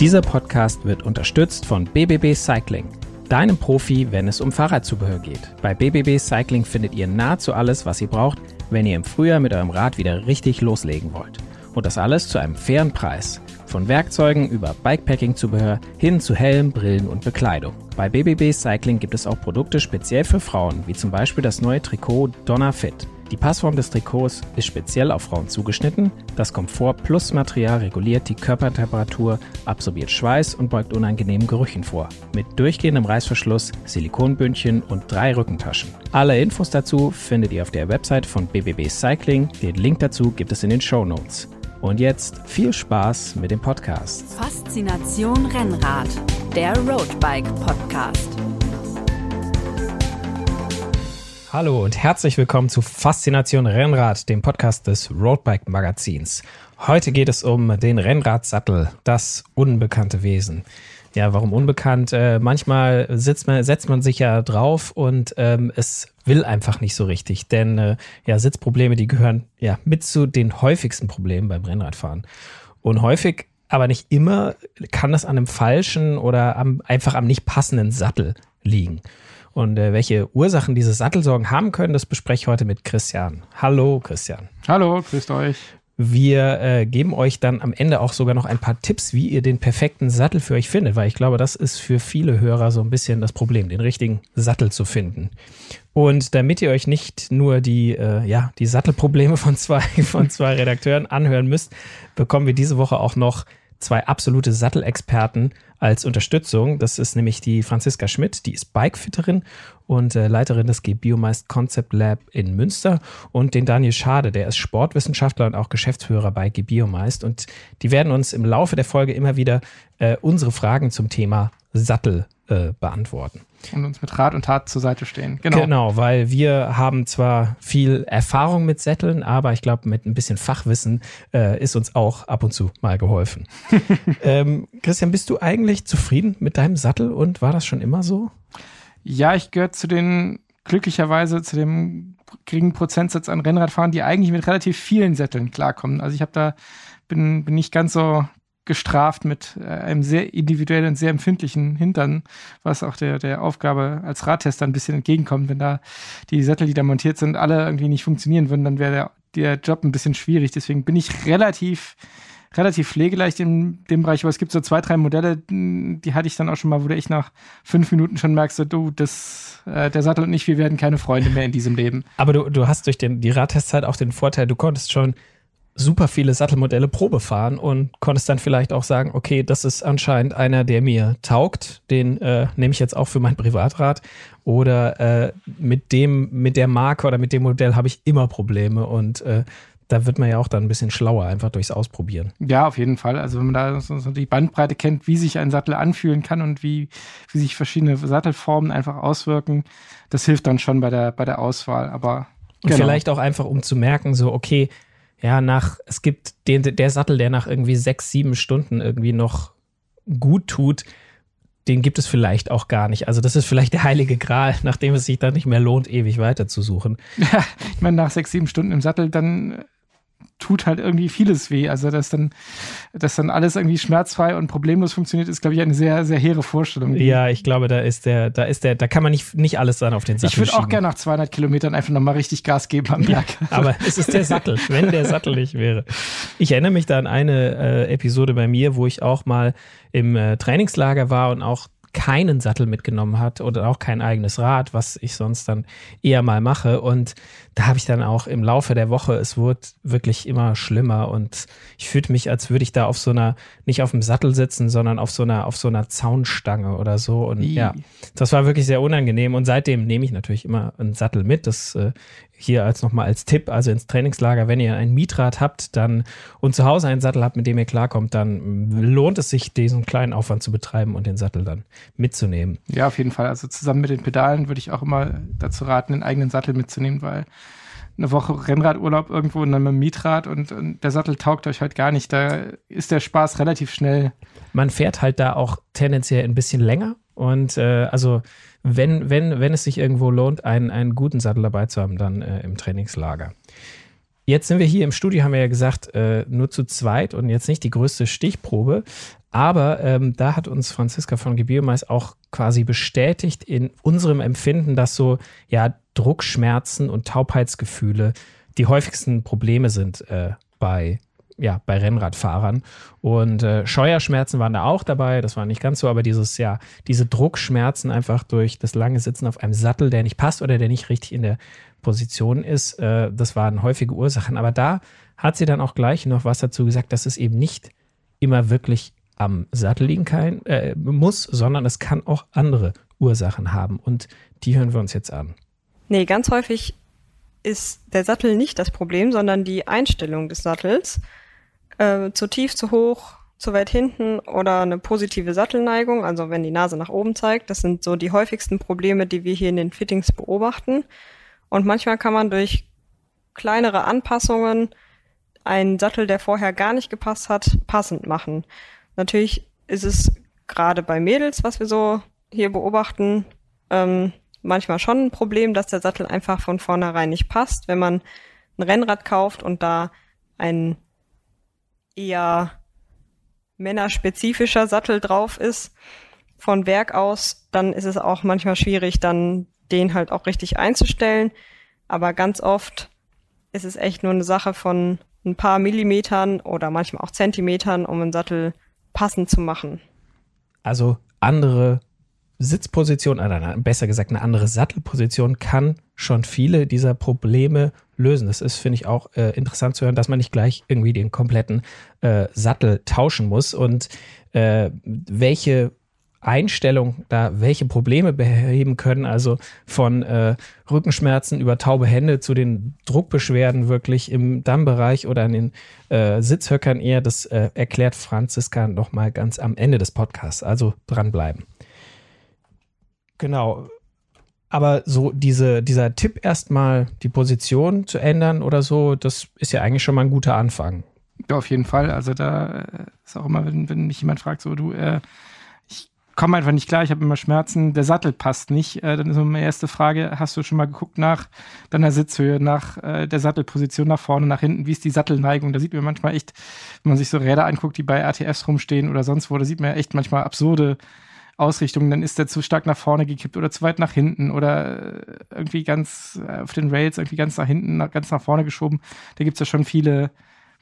Dieser Podcast wird unterstützt von BBB Cycling, deinem Profi, wenn es um Fahrradzubehör geht. Bei BBB Cycling findet ihr nahezu alles, was ihr braucht, wenn ihr im Frühjahr mit eurem Rad wieder richtig loslegen wollt. Und das alles zu einem fairen Preis. Von Werkzeugen über Bikepacking-Zubehör hin zu Helm, Brillen und Bekleidung. Bei BBB Cycling gibt es auch Produkte speziell für Frauen, wie zum Beispiel das neue Trikot Donna Fit. Die Passform des Trikots ist speziell auf Frauen zugeschnitten. Das Komfort Plus Material reguliert die Körpertemperatur, absorbiert Schweiß und beugt unangenehmen Gerüchen vor. Mit durchgehendem Reißverschluss, Silikonbündchen und drei Rückentaschen. Alle Infos dazu findet ihr auf der Website von BBB Cycling. Den Link dazu gibt es in den Show Notes. Und jetzt viel Spaß mit dem Podcast. Faszination Rennrad, der Roadbike Podcast. Hallo und herzlich willkommen zu Faszination Rennrad, dem Podcast des Roadbike Magazins. Heute geht es um den Rennradsattel, das unbekannte Wesen. Ja, warum unbekannt? Äh, manchmal man, setzt man sich ja drauf und ähm, es will einfach nicht so richtig. Denn äh, ja, Sitzprobleme, die gehören ja mit zu den häufigsten Problemen beim Rennradfahren. Und häufig, aber nicht immer, kann das an einem falschen oder am, einfach am nicht passenden Sattel liegen. Und äh, welche Ursachen diese Sattelsorgen haben können, das bespreche ich heute mit Christian. Hallo, Christian. Hallo, grüßt euch. Wir äh, geben euch dann am Ende auch sogar noch ein paar Tipps, wie ihr den perfekten Sattel für euch findet, weil ich glaube, das ist für viele Hörer so ein bisschen das Problem, den richtigen Sattel zu finden. Und damit ihr euch nicht nur die, äh, ja, die Sattelprobleme von zwei, von zwei Redakteuren anhören müsst, bekommen wir diese Woche auch noch zwei absolute Sattelexperten als Unterstützung. Das ist nämlich die Franziska Schmidt, die ist Bikefitterin und äh, Leiterin des G-Biomeist Concept Lab in Münster und den Daniel Schade, der ist Sportwissenschaftler und auch Geschäftsführer bei G-Biomeist und die werden uns im Laufe der Folge immer wieder äh, unsere Fragen zum Thema Sattel äh, beantworten. Und uns mit Rat und Tat zur Seite stehen. Genau. Genau, weil wir haben zwar viel Erfahrung mit Sätteln, aber ich glaube, mit ein bisschen Fachwissen äh, ist uns auch ab und zu mal geholfen. ähm, Christian, bist du eigentlich zufrieden mit deinem Sattel und war das schon immer so? Ja, ich gehöre zu den glücklicherweise zu dem geringen Prozentsatz an Rennradfahrern, die eigentlich mit relativ vielen Sätteln klarkommen. Also ich habe da bin, bin nicht ganz so gestraft mit äh, einem sehr individuellen, sehr empfindlichen Hintern, was auch der, der Aufgabe als Radtester ein bisschen entgegenkommt. Wenn da die Sättel, die da montiert sind, alle irgendwie nicht funktionieren würden, dann wäre der, der Job ein bisschen schwierig. Deswegen bin ich relativ relativ pflegeleicht in dem Bereich, aber es gibt so zwei, drei Modelle, die hatte ich dann auch schon mal, wo du echt nach fünf Minuten schon merkst, so, du, das, äh, der Sattel und ich, wir werden keine Freunde mehr in diesem Leben. Aber du, du hast durch den, die Radtestzeit auch den Vorteil, du konntest schon super viele Sattelmodelle Probe fahren und konntest dann vielleicht auch sagen, okay, das ist anscheinend einer, der mir taugt, den äh, nehme ich jetzt auch für mein Privatrad oder äh, mit dem, mit der Marke oder mit dem Modell habe ich immer Probleme und äh, da wird man ja auch dann ein bisschen schlauer, einfach durchs Ausprobieren. Ja, auf jeden Fall. Also wenn man da so, die Bandbreite kennt, wie sich ein Sattel anfühlen kann und wie, wie sich verschiedene Sattelformen einfach auswirken, das hilft dann schon bei der, bei der Auswahl. Aber und genau. vielleicht auch einfach, um zu merken, so, okay, ja, nach, es gibt den, der Sattel, der nach irgendwie sechs, sieben Stunden irgendwie noch gut tut, den gibt es vielleicht auch gar nicht. Also das ist vielleicht der heilige Gral, nachdem es sich dann nicht mehr lohnt, ewig weiterzusuchen. Ja, ich meine, nach sechs, sieben Stunden im Sattel, dann tut halt irgendwie vieles weh. Also, dass dann, dass dann alles irgendwie schmerzfrei und problemlos funktioniert, ist, glaube ich, eine sehr, sehr hehre Vorstellung. Ja, ich glaube, da ist der, da ist der, da kann man nicht, nicht alles dann auf den Sattel Ich würde auch gerne nach 200 Kilometern einfach nochmal richtig Gas geben am Berg. Aber es ist der Sattel, wenn der Sattel nicht wäre. Ich erinnere mich da an eine äh, Episode bei mir, wo ich auch mal im äh, Trainingslager war und auch keinen Sattel mitgenommen hat oder auch kein eigenes Rad, was ich sonst dann eher mal mache. Und da habe ich dann auch im Laufe der Woche, es wurde wirklich immer schlimmer und ich fühlte mich, als würde ich da auf so einer, nicht auf dem Sattel sitzen, sondern auf so einer, auf so einer Zaunstange oder so. Und I. ja, das war wirklich sehr unangenehm. Und seitdem nehme ich natürlich immer einen Sattel mit. Das äh, hier als nochmal als Tipp, also ins Trainingslager, wenn ihr ein Mietrad habt dann und zu Hause einen Sattel habt, mit dem ihr klarkommt, dann lohnt es sich, diesen kleinen Aufwand zu betreiben und den Sattel dann mitzunehmen. Ja, auf jeden Fall. Also zusammen mit den Pedalen würde ich auch immer dazu raten, den eigenen Sattel mitzunehmen, weil eine Woche Rennradurlaub irgendwo und dann mit dem Mietrad und, und der Sattel taugt euch halt gar nicht. Da ist der Spaß relativ schnell. Man fährt halt da auch tendenziell ein bisschen länger und äh, also wenn, wenn, wenn es sich irgendwo lohnt, einen, einen guten Sattel dabei zu haben, dann äh, im Trainingslager. Jetzt sind wir hier im Studio, haben wir ja gesagt, äh, nur zu zweit und jetzt nicht die größte Stichprobe. Aber ähm, da hat uns Franziska von Gebiermais auch quasi bestätigt in unserem Empfinden, dass so ja Druckschmerzen und Taubheitsgefühle die häufigsten Probleme sind äh, bei ja, bei Rennradfahrern. Und äh, Scheuerschmerzen waren da auch dabei, das war nicht ganz so, aber dieses, ja, diese Druckschmerzen einfach durch das lange Sitzen auf einem Sattel, der nicht passt oder der nicht richtig in der Position ist, äh, das waren häufige Ursachen. Aber da hat sie dann auch gleich noch was dazu gesagt, dass es eben nicht immer wirklich am Sattel liegen kann, äh, muss, sondern es kann auch andere Ursachen haben. Und die hören wir uns jetzt an. Nee, ganz häufig ist der Sattel nicht das Problem, sondern die Einstellung des Sattels. Äh, zu tief, zu hoch, zu weit hinten oder eine positive Sattelneigung, also wenn die Nase nach oben zeigt. Das sind so die häufigsten Probleme, die wir hier in den Fittings beobachten. Und manchmal kann man durch kleinere Anpassungen einen Sattel, der vorher gar nicht gepasst hat, passend machen. Natürlich ist es gerade bei Mädels, was wir so hier beobachten, ähm, manchmal schon ein Problem, dass der Sattel einfach von vornherein nicht passt. Wenn man ein Rennrad kauft und da ein eher männerspezifischer Sattel drauf ist, von Werk aus, dann ist es auch manchmal schwierig, dann den halt auch richtig einzustellen. Aber ganz oft ist es echt nur eine Sache von ein paar Millimetern oder manchmal auch Zentimetern, um einen Sattel passend zu machen. Also andere Sitzposition, oder besser gesagt eine andere Sattelposition kann schon viele dieser Probleme lösen. Das ist, finde ich, auch äh, interessant zu hören, dass man nicht gleich irgendwie den kompletten äh, Sattel tauschen muss und äh, welche Einstellung da welche Probleme beheben können, also von äh, Rückenschmerzen über taube Hände zu den Druckbeschwerden wirklich im Dammbereich oder an den äh, Sitzhöckern eher, das äh, erklärt Franziska nochmal ganz am Ende des Podcasts. Also dranbleiben. Genau. Aber so diese, dieser Tipp erstmal die Position zu ändern oder so, das ist ja eigentlich schon mal ein guter Anfang. Ja, auf jeden Fall. Also da äh, ist auch immer, wenn, wenn mich jemand fragt, so du, äh, komme einfach nicht klar, ich habe immer Schmerzen, der Sattel passt nicht. Äh, dann ist meine erste Frage, hast du schon mal geguckt nach deiner Sitzhöhe, nach äh, der Sattelposition, nach vorne, nach hinten, wie ist die Sattelneigung? Da sieht man manchmal echt, wenn man sich so Räder anguckt, die bei RTFs rumstehen oder sonst wo, da sieht man echt manchmal absurde Ausrichtungen. Dann ist der zu stark nach vorne gekippt oder zu weit nach hinten oder äh, irgendwie ganz äh, auf den Rails irgendwie ganz nach hinten, ganz nach vorne geschoben. Da gibt's ja schon viele,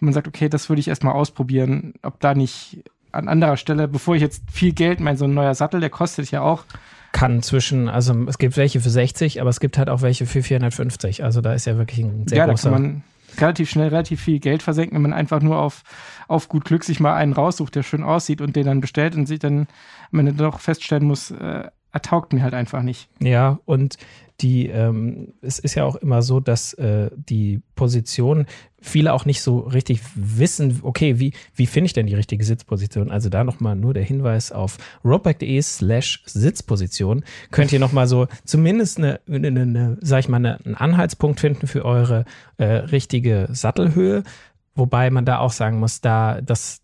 wo man sagt, okay, das würde ich erstmal ausprobieren, ob da nicht an anderer Stelle, bevor ich jetzt viel Geld meine, so ein neuer Sattel, der kostet ja auch. Kann zwischen, also es gibt welche für 60, aber es gibt halt auch welche für 450. Also da ist ja wirklich ein sehr ja, großer. Da kann man relativ schnell relativ viel Geld versenken, wenn man einfach nur auf, auf gut Glück sich mal einen raussucht, der schön aussieht und den dann bestellt und sich dann, wenn er doch feststellen muss, äh, er taugt mir halt einfach nicht. Ja, und die, ähm, es ist ja auch immer so, dass äh, die Position viele auch nicht so richtig wissen, okay, wie, wie finde ich denn die richtige Sitzposition? Also da nochmal nur der Hinweis auf roadbike.de slash Sitzposition. Könnt ihr nochmal so zumindest eine, eine, eine, sag ich mal, eine, einen Anhaltspunkt finden für eure äh, richtige Sattelhöhe. Wobei man da auch sagen muss, da das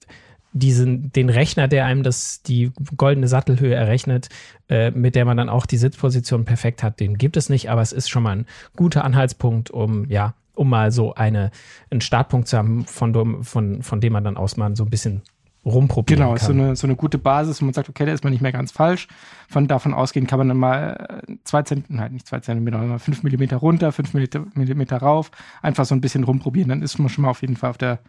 diesen, den Rechner, der einem das, die goldene Sattelhöhe errechnet, äh, mit der man dann auch die Sitzposition perfekt hat, den gibt es nicht, aber es ist schon mal ein guter Anhaltspunkt, um, ja, um mal so eine, einen Startpunkt zu haben, von, von, von dem man dann aus mal so ein bisschen rumprobieren genau, kann. Genau, so eine, so eine gute Basis, wo man sagt, okay, da ist man nicht mehr ganz falsch. Von davon ausgehen kann man dann mal äh, zwei Zentimeter, halt nicht zwei Zentimeter, sondern fünf Millimeter runter, fünf Millimeter rauf, einfach so ein bisschen rumprobieren. Dann ist man schon mal auf jeden Fall auf der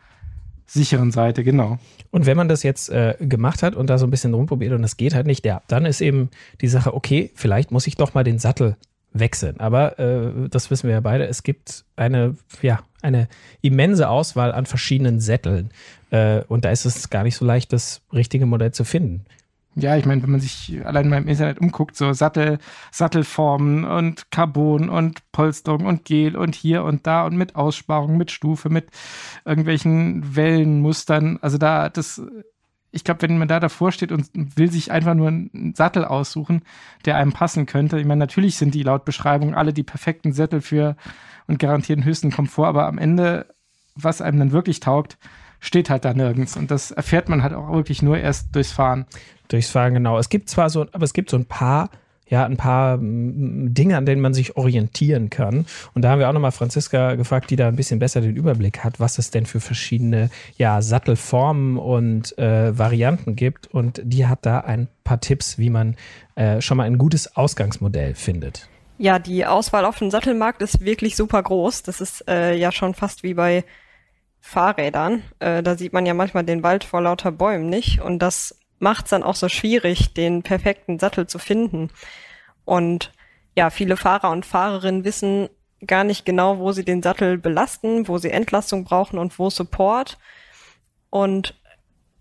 sicheren Seite, genau. Und wenn man das jetzt äh, gemacht hat und da so ein bisschen rumprobiert und es geht halt nicht, ja, dann ist eben die Sache, okay, vielleicht muss ich doch mal den Sattel wechseln. Aber äh, das wissen wir ja beide, es gibt eine, ja, eine immense Auswahl an verschiedenen Sätteln. Äh, und da ist es gar nicht so leicht, das richtige Modell zu finden. Ja, ich meine, wenn man sich allein mal im Internet umguckt, so Sattel, Sattelformen und Carbon und Polsterung und Gel und hier und da und mit Aussparung, mit Stufe, mit irgendwelchen Wellenmustern. Also da, das, ich glaube, wenn man da davor steht und will sich einfach nur einen Sattel aussuchen, der einem passen könnte. Ich meine, natürlich sind die laut Beschreibung alle die perfekten Sättel für und garantieren höchsten Komfort, aber am Ende, was einem dann wirklich taugt, steht halt da nirgends. Und das erfährt man halt auch wirklich nur erst durchs Fahren. Durchs Fahren, genau. Es gibt zwar so, aber es gibt so ein paar ja, ein paar Dinge, an denen man sich orientieren kann. Und da haben wir auch nochmal Franziska gefragt, die da ein bisschen besser den Überblick hat, was es denn für verschiedene ja, Sattelformen und äh, Varianten gibt. Und die hat da ein paar Tipps, wie man äh, schon mal ein gutes Ausgangsmodell findet. Ja, die Auswahl auf dem Sattelmarkt ist wirklich super groß. Das ist äh, ja schon fast wie bei Fahrrädern. Äh, da sieht man ja manchmal den Wald vor lauter Bäumen nicht. Und das macht es dann auch so schwierig, den perfekten Sattel zu finden. Und ja, viele Fahrer und Fahrerinnen wissen gar nicht genau, wo sie den Sattel belasten, wo sie Entlastung brauchen und wo Support. Und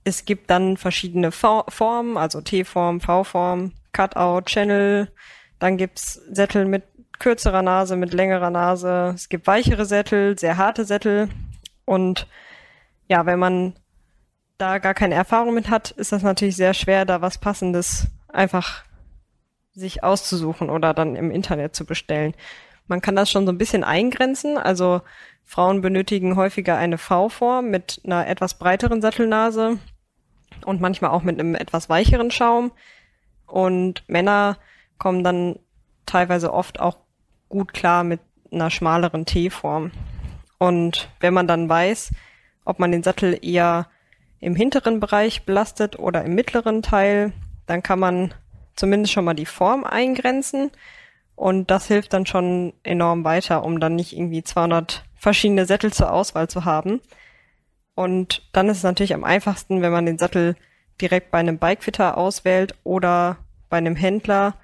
es gibt dann verschiedene Formen, also T-Form, V-Form, Cutout, Channel. Dann gibt's Sättel mit kürzerer Nase, mit längerer Nase. Es gibt weichere Sättel, sehr harte Sättel. Und ja, wenn man da gar keine Erfahrung mit hat, ist das natürlich sehr schwer, da was Passendes einfach sich auszusuchen oder dann im Internet zu bestellen. Man kann das schon so ein bisschen eingrenzen. Also Frauen benötigen häufiger eine V-Form mit einer etwas breiteren Sattelnase und manchmal auch mit einem etwas weicheren Schaum. Und Männer kommen dann teilweise oft auch gut klar mit einer schmaleren T-Form. Und wenn man dann weiß, ob man den Sattel eher im hinteren Bereich belastet oder im mittleren Teil, dann kann man zumindest schon mal die Form eingrenzen und das hilft dann schon enorm weiter, um dann nicht irgendwie 200 verschiedene Sättel zur Auswahl zu haben. Und dann ist es natürlich am einfachsten, wenn man den Sattel direkt bei einem Bikefitter auswählt oder bei einem Händler,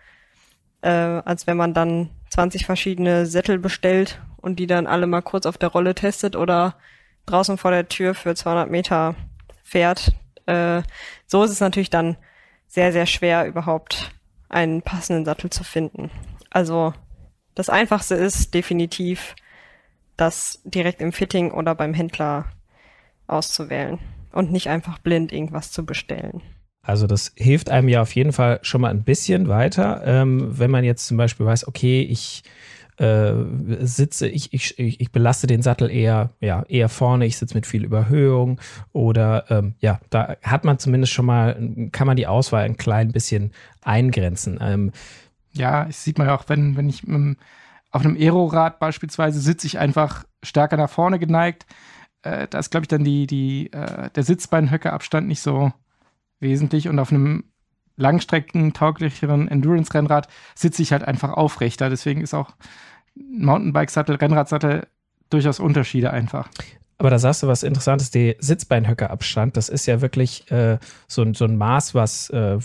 äh, als wenn man dann 20 verschiedene Sättel bestellt und die dann alle mal kurz auf der Rolle testet oder draußen vor der Tür für 200 Meter fährt. Äh, so ist es natürlich dann sehr, sehr schwer, überhaupt einen passenden Sattel zu finden. Also das Einfachste ist definitiv, das direkt im Fitting oder beim Händler auszuwählen und nicht einfach blind irgendwas zu bestellen. Also das hilft einem ja auf jeden Fall schon mal ein bisschen weiter, ähm, wenn man jetzt zum Beispiel weiß, okay, ich äh, sitze, ich, ich, ich belaste den Sattel eher, ja, eher vorne, ich sitze mit viel Überhöhung oder ähm, ja, da hat man zumindest schon mal, kann man die Auswahl ein klein bisschen eingrenzen. Ähm, ja, das sieht man ja auch, wenn, wenn ich einem, auf einem Aerorad beispielsweise sitze ich einfach stärker nach vorne geneigt. Äh, da ist, glaube ich, dann die, die, äh, der Sitzbeinhöckerabstand nicht so wesentlich und auf einem langstreckentauglicheren Endurance-Rennrad sitze ich halt einfach aufrechter. Deswegen ist auch Mountainbike-Sattel, Rennradsattel durchaus Unterschiede einfach. Aber da sagst du was Interessantes, der Sitzbeinhöckerabstand, das ist ja wirklich äh, so, so ein Maß, was äh,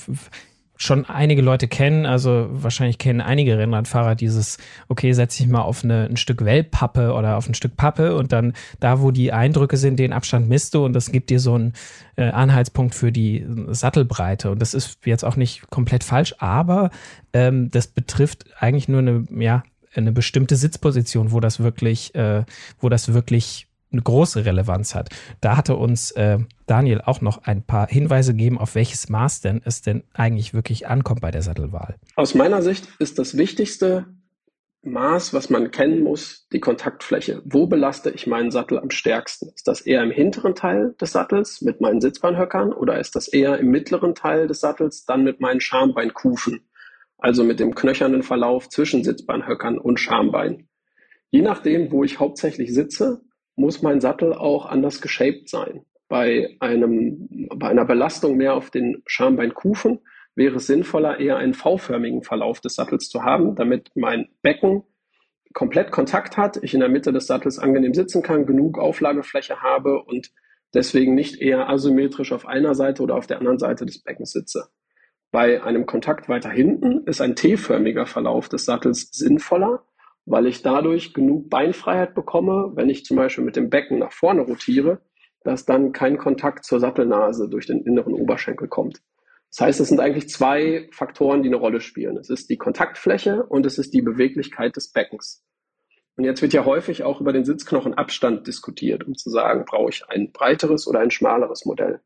schon einige Leute kennen, also wahrscheinlich kennen einige Rennradfahrer dieses, okay, setze ich mal auf eine, ein Stück Wellpappe oder auf ein Stück Pappe und dann da, wo die Eindrücke sind, den Abstand misst du und das gibt dir so einen äh, Anhaltspunkt für die Sattelbreite. Und das ist jetzt auch nicht komplett falsch, aber ähm, das betrifft eigentlich nur eine, ja, eine bestimmte Sitzposition, wo das wirklich, äh, wo das wirklich eine große Relevanz hat. Da hatte uns äh, Daniel auch noch ein paar Hinweise gegeben, auf welches Maß denn es denn eigentlich wirklich ankommt bei der Sattelwahl. Aus meiner Sicht ist das wichtigste Maß, was man kennen muss, die Kontaktfläche. Wo belaste ich meinen Sattel am stärksten? Ist das eher im hinteren Teil des Sattels mit meinen Sitzbeinhöckern oder ist das eher im mittleren Teil des Sattels dann mit meinen Schambeinkufen? Also mit dem knöchernen Verlauf zwischen Sitzbeinhöckern und Schambein. Je nachdem, wo ich hauptsächlich sitze, muss mein Sattel auch anders geshaped sein. Bei, einem, bei einer Belastung mehr auf den Schambeinkufen wäre es sinnvoller, eher einen V-förmigen Verlauf des Sattels zu haben, damit mein Becken komplett Kontakt hat, ich in der Mitte des Sattels angenehm sitzen kann, genug Auflagefläche habe und deswegen nicht eher asymmetrisch auf einer Seite oder auf der anderen Seite des Beckens sitze. Bei einem Kontakt weiter hinten ist ein T-förmiger Verlauf des Sattels sinnvoller, weil ich dadurch genug Beinfreiheit bekomme, wenn ich zum Beispiel mit dem Becken nach vorne rotiere, dass dann kein Kontakt zur Sattelnase durch den inneren Oberschenkel kommt. Das heißt, es sind eigentlich zwei Faktoren, die eine Rolle spielen. Es ist die Kontaktfläche und es ist die Beweglichkeit des Beckens. Und jetzt wird ja häufig auch über den Sitzknochenabstand diskutiert, um zu sagen, brauche ich ein breiteres oder ein schmaleres Modell.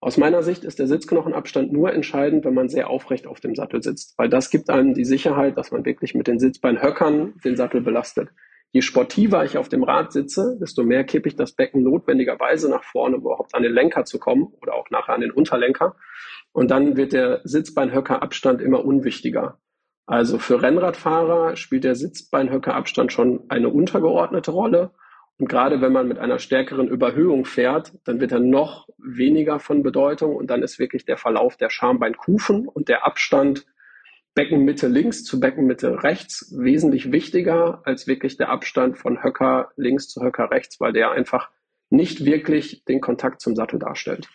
Aus meiner Sicht ist der Sitzknochenabstand nur entscheidend, wenn man sehr aufrecht auf dem Sattel sitzt, weil das gibt einem die Sicherheit, dass man wirklich mit den Sitzbeinhöckern den Sattel belastet. Je sportiver ich auf dem Rad sitze, desto mehr kippe ich das Becken notwendigerweise nach vorne, um überhaupt an den Lenker zu kommen oder auch nachher an den Unterlenker. Und dann wird der Sitzbeinhöckerabstand immer unwichtiger. Also für Rennradfahrer spielt der Sitzbeinhöckerabstand schon eine untergeordnete Rolle. Und gerade wenn man mit einer stärkeren Überhöhung fährt, dann wird er noch weniger von Bedeutung und dann ist wirklich der Verlauf der Schambeinkufen und der Abstand Beckenmitte links zu Beckenmitte rechts wesentlich wichtiger als wirklich der Abstand von Höcker links zu Höcker rechts, weil der einfach nicht wirklich den Kontakt zum Sattel darstellt.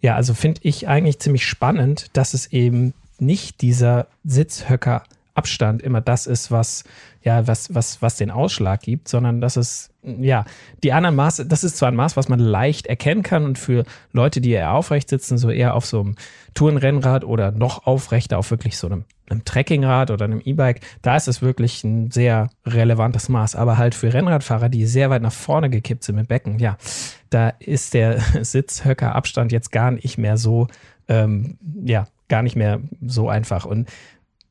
Ja, also finde ich eigentlich ziemlich spannend, dass es eben nicht dieser Sitzhöcker Abstand immer das ist, was, ja, was, was, was den Ausschlag gibt, sondern dass es, ja, die anderen Maße, das ist zwar ein Maß, was man leicht erkennen kann und für Leute, die eher aufrecht sitzen, so eher auf so einem Tourenrennrad oder noch aufrechter auf wirklich so einem, einem Trekkingrad oder einem E-Bike, da ist es wirklich ein sehr relevantes Maß. Aber halt für Rennradfahrer, die sehr weit nach vorne gekippt sind mit Becken, ja, da ist der Sitzhöckerabstand jetzt gar nicht mehr so, ähm, ja, gar nicht mehr so einfach. Und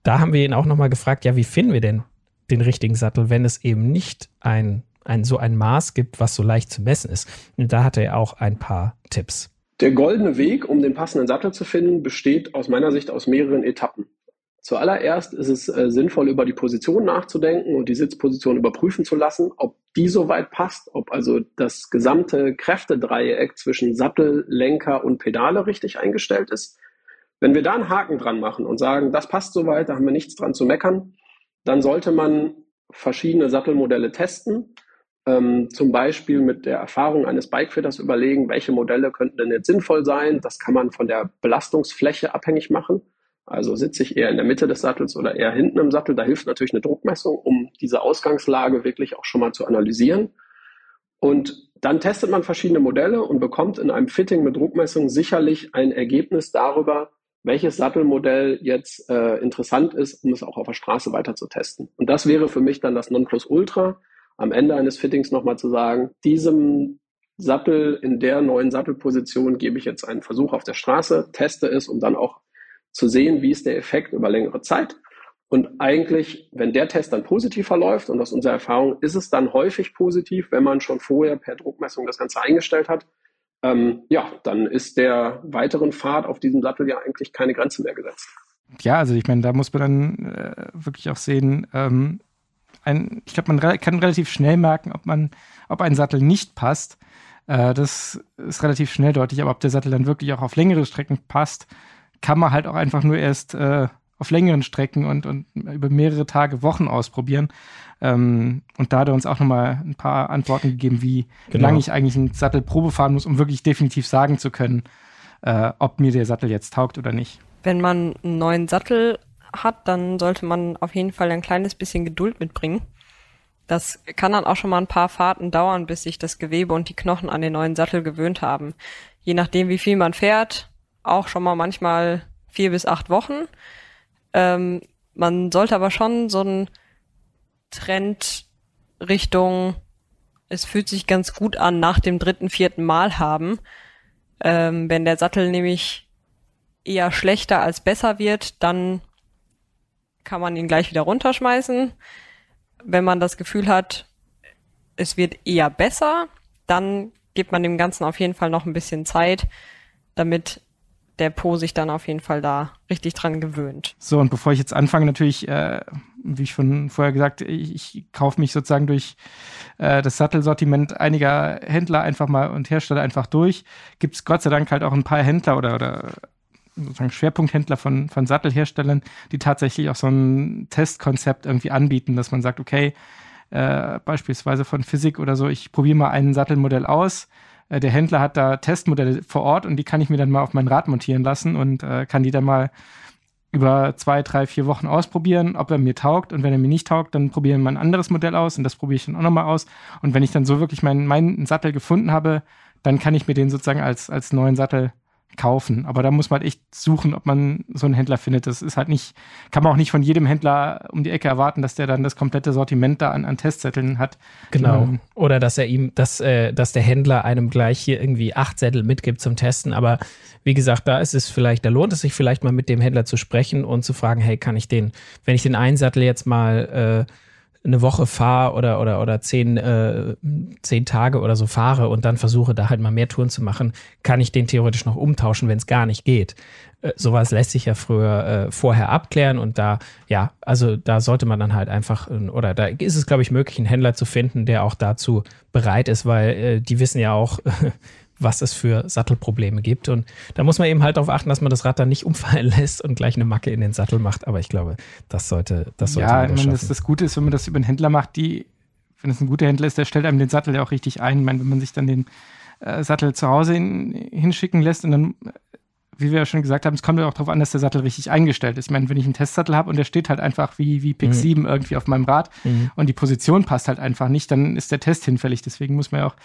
da haben wir ihn auch nochmal gefragt, ja, wie finden wir denn den richtigen Sattel, wenn es eben nicht ein, ein, so ein Maß gibt, was so leicht zu messen ist. Und da hatte er auch ein paar Tipps. Der goldene Weg, um den passenden Sattel zu finden, besteht aus meiner Sicht aus mehreren Etappen. Zuallererst ist es äh, sinnvoll, über die Position nachzudenken und die Sitzposition überprüfen zu lassen, ob die soweit passt, ob also das gesamte Kräftedreieck zwischen Sattel, Lenker und Pedale richtig eingestellt ist. Wenn wir da einen Haken dran machen und sagen, das passt soweit, da haben wir nichts dran zu meckern, dann sollte man verschiedene Sattelmodelle testen. Ähm, zum Beispiel mit der Erfahrung eines Bikefitters überlegen, welche Modelle könnten denn jetzt sinnvoll sein. Das kann man von der Belastungsfläche abhängig machen. Also sitze ich eher in der Mitte des Sattels oder eher hinten im Sattel. Da hilft natürlich eine Druckmessung, um diese Ausgangslage wirklich auch schon mal zu analysieren. Und dann testet man verschiedene Modelle und bekommt in einem Fitting mit Druckmessung sicherlich ein Ergebnis darüber, welches Sattelmodell jetzt äh, interessant ist, um es auch auf der Straße weiter zu testen. Und das wäre für mich dann das Nonplusultra, am Ende eines Fittings nochmal zu sagen, diesem Sattel in der neuen Sattelposition gebe ich jetzt einen Versuch auf der Straße, teste es, um dann auch zu sehen, wie ist der Effekt über längere Zeit. Und eigentlich, wenn der Test dann positiv verläuft, und aus unserer Erfahrung ist es dann häufig positiv, wenn man schon vorher per Druckmessung das Ganze eingestellt hat, ähm, ja, dann ist der weiteren Fahrt auf diesem Sattel ja eigentlich keine Grenze mehr gesetzt. Ja, also ich meine, da muss man dann äh, wirklich auch sehen, ähm, ein, ich glaube, man re kann relativ schnell merken, ob man, ob ein Sattel nicht passt. Äh, das ist relativ schnell deutlich, aber ob der Sattel dann wirklich auch auf längere Strecken passt, kann man halt auch einfach nur erst äh, auf längeren Strecken und, und über mehrere Tage, Wochen ausprobieren. Ähm, und da hat er uns auch nochmal ein paar Antworten gegeben, wie genau. lange ich eigentlich einen Sattel Probe fahren muss, um wirklich definitiv sagen zu können, äh, ob mir der Sattel jetzt taugt oder nicht. Wenn man einen neuen Sattel hat, dann sollte man auf jeden Fall ein kleines bisschen Geduld mitbringen. Das kann dann auch schon mal ein paar Fahrten dauern, bis sich das Gewebe und die Knochen an den neuen Sattel gewöhnt haben. Je nachdem, wie viel man fährt, auch schon mal manchmal vier bis acht Wochen. Ähm, man sollte aber schon so einen Trend Richtung, es fühlt sich ganz gut an, nach dem dritten, vierten Mal haben. Ähm, wenn der Sattel nämlich eher schlechter als besser wird, dann kann man ihn gleich wieder runterschmeißen. Wenn man das Gefühl hat, es wird eher besser, dann gibt man dem Ganzen auf jeden Fall noch ein bisschen Zeit, damit der Po sich dann auf jeden Fall da richtig dran gewöhnt. So, und bevor ich jetzt anfange, natürlich, äh, wie ich schon vorher gesagt, ich, ich kaufe mich sozusagen durch äh, das Sattelsortiment einiger Händler einfach mal und Hersteller einfach durch. Gibt es Gott sei Dank halt auch ein paar Händler oder, oder sozusagen Schwerpunkthändler von, von Sattelherstellern, die tatsächlich auch so ein Testkonzept irgendwie anbieten, dass man sagt, okay, äh, beispielsweise von Physik oder so, ich probiere mal ein Sattelmodell aus, äh, der Händler hat da Testmodelle vor Ort und die kann ich mir dann mal auf mein Rad montieren lassen und äh, kann die dann mal über zwei, drei, vier Wochen ausprobieren, ob er mir taugt. Und wenn er mir nicht taugt, dann probieren wir ein anderes Modell aus und das probiere ich dann auch nochmal aus. Und wenn ich dann so wirklich meinen, meinen Sattel gefunden habe, dann kann ich mir den sozusagen als, als neuen Sattel kaufen. Aber da muss man halt echt suchen, ob man so einen Händler findet. Das ist halt nicht, kann man auch nicht von jedem Händler um die Ecke erwarten, dass der dann das komplette Sortiment da an, an Testzetteln hat. Genau. Ähm, Oder dass er ihm, dass, äh, dass der Händler einem gleich hier irgendwie acht Zettel mitgibt zum Testen. Aber wie gesagt, da ist es vielleicht, da lohnt es sich vielleicht mal mit dem Händler zu sprechen und zu fragen, hey, kann ich den, wenn ich den einen Sattel jetzt mal äh, eine Woche fahre oder, oder, oder zehn, äh, zehn Tage oder so fahre und dann versuche, da halt mal mehr Touren zu machen, kann ich den theoretisch noch umtauschen, wenn es gar nicht geht. Äh, sowas lässt sich ja früher äh, vorher abklären und da, ja, also da sollte man dann halt einfach, äh, oder da ist es, glaube ich, möglich, einen Händler zu finden, der auch dazu bereit ist, weil äh, die wissen ja auch, was es für Sattelprobleme gibt. Und da muss man eben halt darauf achten, dass man das Rad dann nicht umfallen lässt und gleich eine Macke in den Sattel macht. Aber ich glaube, das sollte, das sollte Ja, ich meine, das, das Gute ist, wenn man das über einen Händler macht, die, wenn es ein guter Händler ist, der stellt einem den Sattel ja auch richtig ein. Ich meine, wenn man sich dann den äh, Sattel zu Hause hin, hinschicken lässt und dann wie wir ja schon gesagt haben, es kommt ja auch darauf an, dass der Sattel richtig eingestellt ist. Ich meine, wenn ich einen Testsattel habe und der steht halt einfach wie, wie Pick mhm. 7 irgendwie auf meinem Rad mhm. und die Position passt halt einfach nicht, dann ist der Test hinfällig. Deswegen muss man ja auch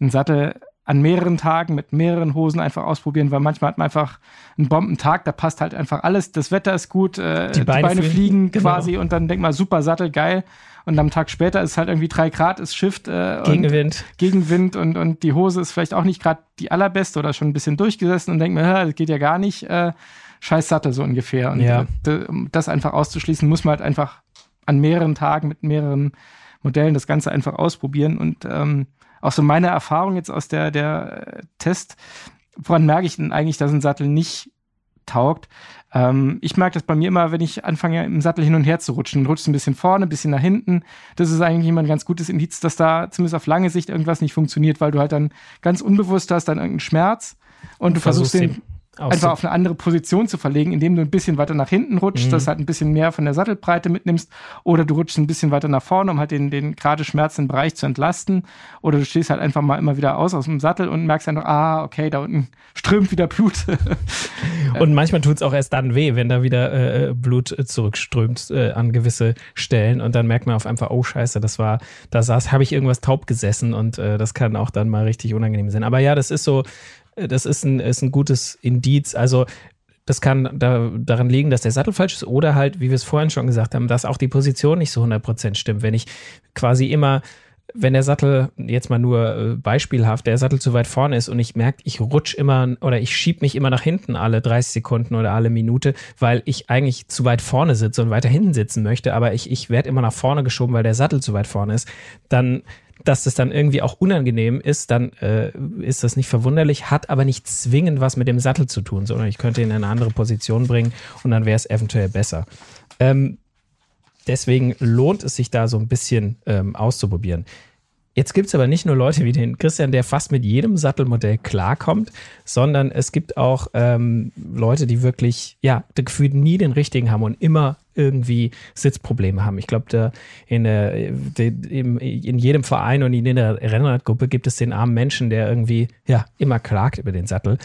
einen Sattel an mehreren Tagen mit mehreren Hosen einfach ausprobieren, weil manchmal hat man einfach einen Bombentag, da passt halt einfach alles, das Wetter ist gut, äh, die, Beine, die Beine fliegen genau. quasi und dann denkt man, super Sattel, geil. Und am Tag später ist halt irgendwie drei Grad, ist Shift. Äh, Gegenwind. Und Gegenwind und, und die Hose ist vielleicht auch nicht gerade die allerbeste oder schon ein bisschen durchgesessen und denkt mir, das geht ja gar nicht. Äh, scheiß Sattel so ungefähr. Und ja. äh, um das einfach auszuschließen, muss man halt einfach an mehreren Tagen mit mehreren Modellen das Ganze einfach ausprobieren und ähm, auch so meine Erfahrung jetzt aus der, der äh, Test, woran merke ich denn eigentlich, dass ein Sattel nicht taugt? Ähm, ich merke das bei mir immer, wenn ich anfange, im Sattel hin und her zu rutschen. Rutscht ein bisschen vorne, ein bisschen nach hinten. Das ist eigentlich immer ein ganz gutes Indiz, dass da zumindest auf lange Sicht irgendwas nicht funktioniert, weil du halt dann ganz unbewusst hast dann irgendeinen Schmerz und du versuchst, versuchst den einfach auf eine andere Position zu verlegen, indem du ein bisschen weiter nach hinten rutschst, mhm. dass halt ein bisschen mehr von der Sattelbreite mitnimmst, oder du rutschst ein bisschen weiter nach vorne, um halt den, den gerade schmerzenden Bereich zu entlasten, oder du stehst halt einfach mal immer wieder aus aus dem Sattel und merkst einfach, ah, okay, da unten strömt wieder Blut. und manchmal tut es auch erst dann weh, wenn da wieder äh, Blut zurückströmt äh, an gewisse Stellen und dann merkt man auf einfach, oh scheiße, das war, da saß, habe ich irgendwas taub gesessen und äh, das kann auch dann mal richtig unangenehm sein. Aber ja, das ist so, das ist ein, ist ein gutes Indiz. Also das kann da, daran liegen, dass der Sattel falsch ist oder halt, wie wir es vorhin schon gesagt haben, dass auch die Position nicht so 100% stimmt. Wenn ich quasi immer, wenn der Sattel, jetzt mal nur äh, beispielhaft, der Sattel zu weit vorne ist und ich merke, ich rutsch immer oder ich schieb mich immer nach hinten alle 30 Sekunden oder alle Minute, weil ich eigentlich zu weit vorne sitze und weiter hinten sitzen möchte, aber ich, ich werde immer nach vorne geschoben, weil der Sattel zu weit vorne ist, dann dass das dann irgendwie auch unangenehm ist, dann äh, ist das nicht verwunderlich, hat aber nicht zwingend was mit dem Sattel zu tun, sondern ich könnte ihn in eine andere Position bringen und dann wäre es eventuell besser. Ähm, deswegen lohnt es sich da so ein bisschen ähm, auszuprobieren. Jetzt gibt es aber nicht nur Leute wie den Christian, der fast mit jedem Sattelmodell klarkommt, sondern es gibt auch ähm, Leute, die wirklich, ja, gefühlt nie den richtigen haben und immer irgendwie Sitzprobleme haben. Ich glaube, da in, in, in jedem Verein und in jeder Rennradgruppe gibt es den armen Menschen, der irgendwie ja immer klagt über den Sattel.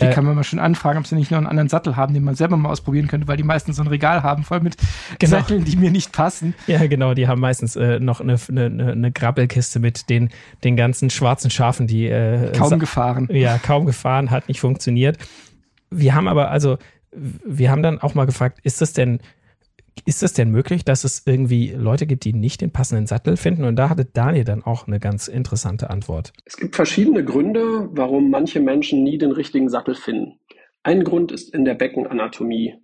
Die äh, kann man mal schon anfragen, ob sie nicht noch einen anderen Sattel haben, den man selber mal ausprobieren könnte, weil die meistens so ein Regal haben, voll mit genau. Satteln, die mir nicht passen. Ja, genau, die haben meistens äh, noch eine, eine, eine Grabbelkiste mit den, den ganzen schwarzen Schafen, die äh, kaum gefahren. Ja, kaum gefahren, hat nicht funktioniert. Wir haben aber, also, wir haben dann auch mal gefragt, ist das denn ist es denn möglich, dass es irgendwie Leute gibt, die nicht den passenden Sattel finden? Und da hatte Daniel dann auch eine ganz interessante Antwort. Es gibt verschiedene Gründe, warum manche Menschen nie den richtigen Sattel finden. Ein Grund ist in der Beckenanatomie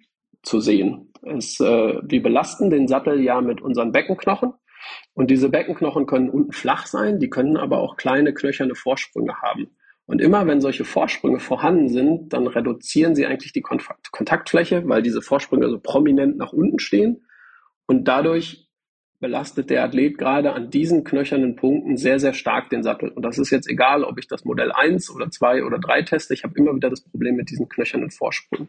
zu sehen. Es, äh, wir belasten den Sattel ja mit unseren Beckenknochen. Und diese Beckenknochen können unten flach sein, die können aber auch kleine knöcherne Vorsprünge haben. Und immer wenn solche Vorsprünge vorhanden sind, dann reduzieren sie eigentlich die Kontaktfläche, weil diese Vorsprünge so prominent nach unten stehen. Und dadurch belastet der Athlet gerade an diesen knöchernen Punkten sehr, sehr stark den Sattel. Und das ist jetzt egal, ob ich das Modell 1 oder 2 oder 3 teste. Ich habe immer wieder das Problem mit diesen knöchernen Vorsprüngen.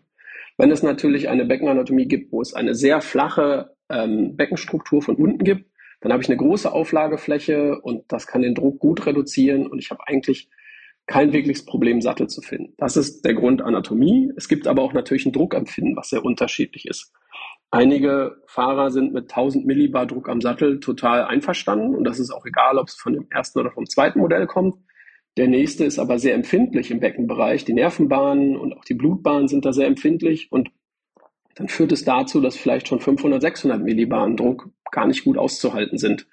Wenn es natürlich eine Beckenanatomie gibt, wo es eine sehr flache ähm, Beckenstruktur von unten gibt, dann habe ich eine große Auflagefläche und das kann den Druck gut reduzieren und ich habe eigentlich kein wirkliches Problem, Sattel zu finden. Das ist der Grund Anatomie. Es gibt aber auch natürlich ein Druckempfinden, was sehr unterschiedlich ist. Einige Fahrer sind mit 1000 Millibar Druck am Sattel total einverstanden und das ist auch egal, ob es von dem ersten oder vom zweiten Modell kommt. Der nächste ist aber sehr empfindlich im Beckenbereich. Die Nervenbahnen und auch die Blutbahnen sind da sehr empfindlich und dann führt es dazu, dass vielleicht schon 500, 600 Millibar Druck gar nicht gut auszuhalten sind.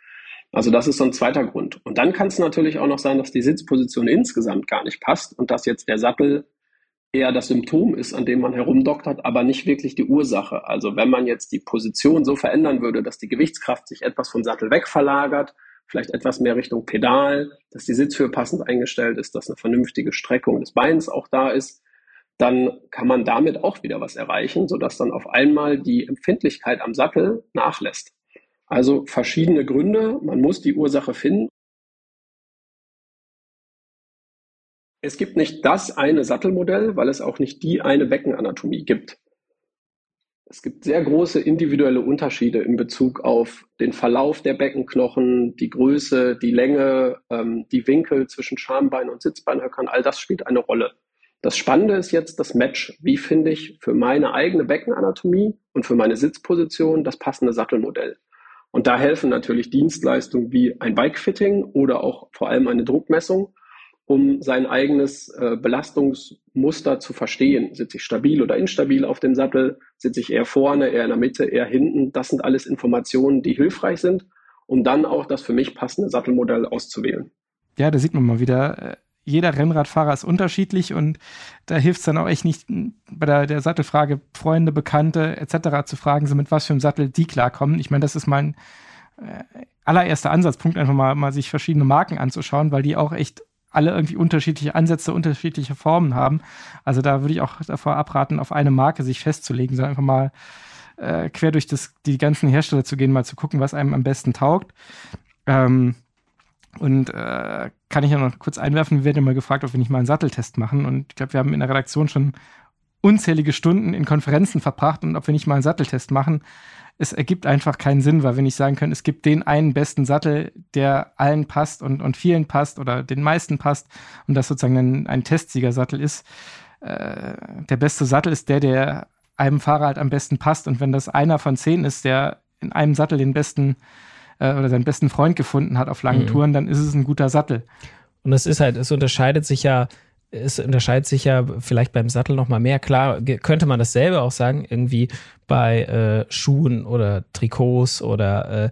Also das ist so ein zweiter Grund. Und dann kann es natürlich auch noch sein, dass die Sitzposition insgesamt gar nicht passt und dass jetzt der Sattel eher das Symptom ist, an dem man herumdoktert, aber nicht wirklich die Ursache. Also wenn man jetzt die Position so verändern würde, dass die Gewichtskraft sich etwas vom Sattel wegverlagert, vielleicht etwas mehr Richtung Pedal, dass die Sitzhöhe passend eingestellt ist, dass eine vernünftige Streckung des Beins auch da ist, dann kann man damit auch wieder was erreichen, sodass dann auf einmal die Empfindlichkeit am Sattel nachlässt. Also verschiedene Gründe, man muss die Ursache finden. Es gibt nicht das eine Sattelmodell, weil es auch nicht die eine Beckenanatomie gibt. Es gibt sehr große individuelle Unterschiede in Bezug auf den Verlauf der Beckenknochen, die Größe, die Länge, ähm, die Winkel zwischen Schambein und Sitzbeinhöckern. All das spielt eine Rolle. Das Spannende ist jetzt das Match. Wie finde ich für meine eigene Beckenanatomie und für meine Sitzposition das passende Sattelmodell? Und da helfen natürlich Dienstleistungen wie ein Bikefitting oder auch vor allem eine Druckmessung, um sein eigenes äh, Belastungsmuster zu verstehen. Sitze ich stabil oder instabil auf dem Sattel? Sitze ich eher vorne, eher in der Mitte, eher hinten? Das sind alles Informationen, die hilfreich sind, um dann auch das für mich passende Sattelmodell auszuwählen. Ja, da sieht man mal wieder, äh, jeder Rennradfahrer ist unterschiedlich und da hilft es dann auch echt nicht bei der, der Sattelfrage Freunde, Bekannte etc. zu fragen, so mit was für einem Sattel die klarkommen. Ich meine, das ist mein äh, allererster Ansatzpunkt, einfach mal, mal sich verschiedene Marken anzuschauen, weil die auch echt alle irgendwie unterschiedliche Ansätze, unterschiedliche Formen haben. Also da würde ich auch davor abraten, auf eine Marke sich festzulegen, sondern einfach mal äh, quer durch das, die ganzen Hersteller zu gehen, mal zu gucken, was einem am besten taugt. Ähm, und äh, kann ich ja noch kurz einwerfen, wir werden immer gefragt, ob wir nicht mal einen Satteltest machen. Und ich glaube, wir haben in der Redaktion schon unzählige Stunden in Konferenzen verbracht und ob wir nicht mal einen Satteltest machen. Es ergibt einfach keinen Sinn, weil wir nicht sagen können, es gibt den einen besten Sattel, der allen passt und, und vielen passt oder den meisten passt und das sozusagen ein, ein Testsiegersattel ist. Äh, der beste Sattel ist der, der einem Fahrer halt am besten passt. Und wenn das einer von zehn ist, der in einem Sattel den besten äh, oder seinen besten Freund gefunden hat auf langen mhm. Touren, dann ist es ein guter Sattel. Und es ist halt, es unterscheidet sich ja, es unterscheidet sich ja vielleicht beim Sattel noch mal mehr. Klar, könnte man dasselbe auch sagen, irgendwie bei äh, Schuhen oder Trikots oder äh,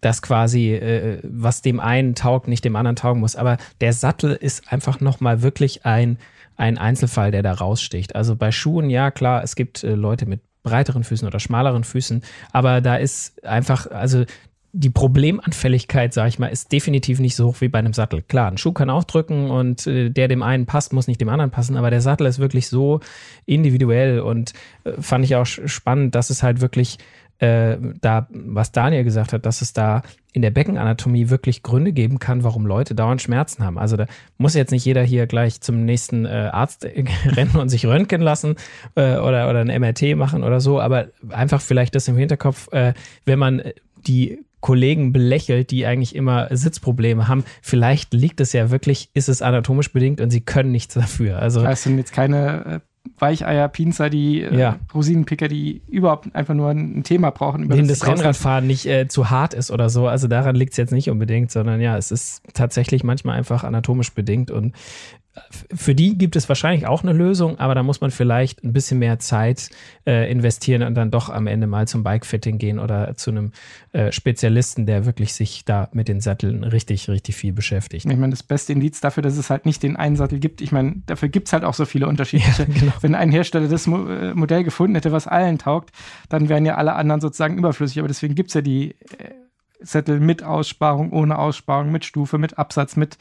das quasi, äh, was dem einen taugt, nicht dem anderen taugen muss. Aber der Sattel ist einfach noch mal wirklich ein, ein Einzelfall, der da raussticht. Also bei Schuhen, ja klar, es gibt äh, Leute mit breiteren Füßen oder schmaleren Füßen, aber da ist einfach, also die Problemanfälligkeit, sag ich mal, ist definitiv nicht so hoch wie bei einem Sattel. Klar, ein Schuh kann auch drücken und äh, der dem einen passt, muss nicht dem anderen passen, aber der Sattel ist wirklich so individuell und äh, fand ich auch spannend, dass es halt wirklich äh, da, was Daniel gesagt hat, dass es da in der Beckenanatomie wirklich Gründe geben kann, warum Leute dauernd Schmerzen haben. Also da muss jetzt nicht jeder hier gleich zum nächsten äh, Arzt rennen und sich röntgen lassen äh, oder, oder ein MRT machen oder so, aber einfach vielleicht das im Hinterkopf, äh, wenn man die Kollegen belächelt, die eigentlich immer Sitzprobleme haben. Vielleicht liegt es ja wirklich, ist es anatomisch bedingt und sie können nichts dafür. Also das sind jetzt keine äh, Weicheier, Pinzer, die äh, ja. Rosinenpicker, die überhaupt einfach nur ein Thema brauchen. Über Denen das, das Rennradfahren nicht äh, zu hart ist oder so. Also daran liegt es jetzt nicht unbedingt, sondern ja, es ist tatsächlich manchmal einfach anatomisch bedingt und für die gibt es wahrscheinlich auch eine Lösung, aber da muss man vielleicht ein bisschen mehr Zeit äh, investieren und dann doch am Ende mal zum Bikefitting gehen oder zu einem äh, Spezialisten, der wirklich sich da mit den Satteln richtig, richtig viel beschäftigt. Ich meine, das beste Indiz dafür, dass es halt nicht den einen Sattel gibt, ich meine, dafür gibt es halt auch so viele unterschiedliche. Ja, genau. Wenn ein Hersteller das Mo äh, Modell gefunden hätte, was allen taugt, dann wären ja alle anderen sozusagen überflüssig. Aber deswegen gibt es ja die äh, Zettel mit Aussparung, ohne Aussparung, mit Stufe, mit Absatz, mit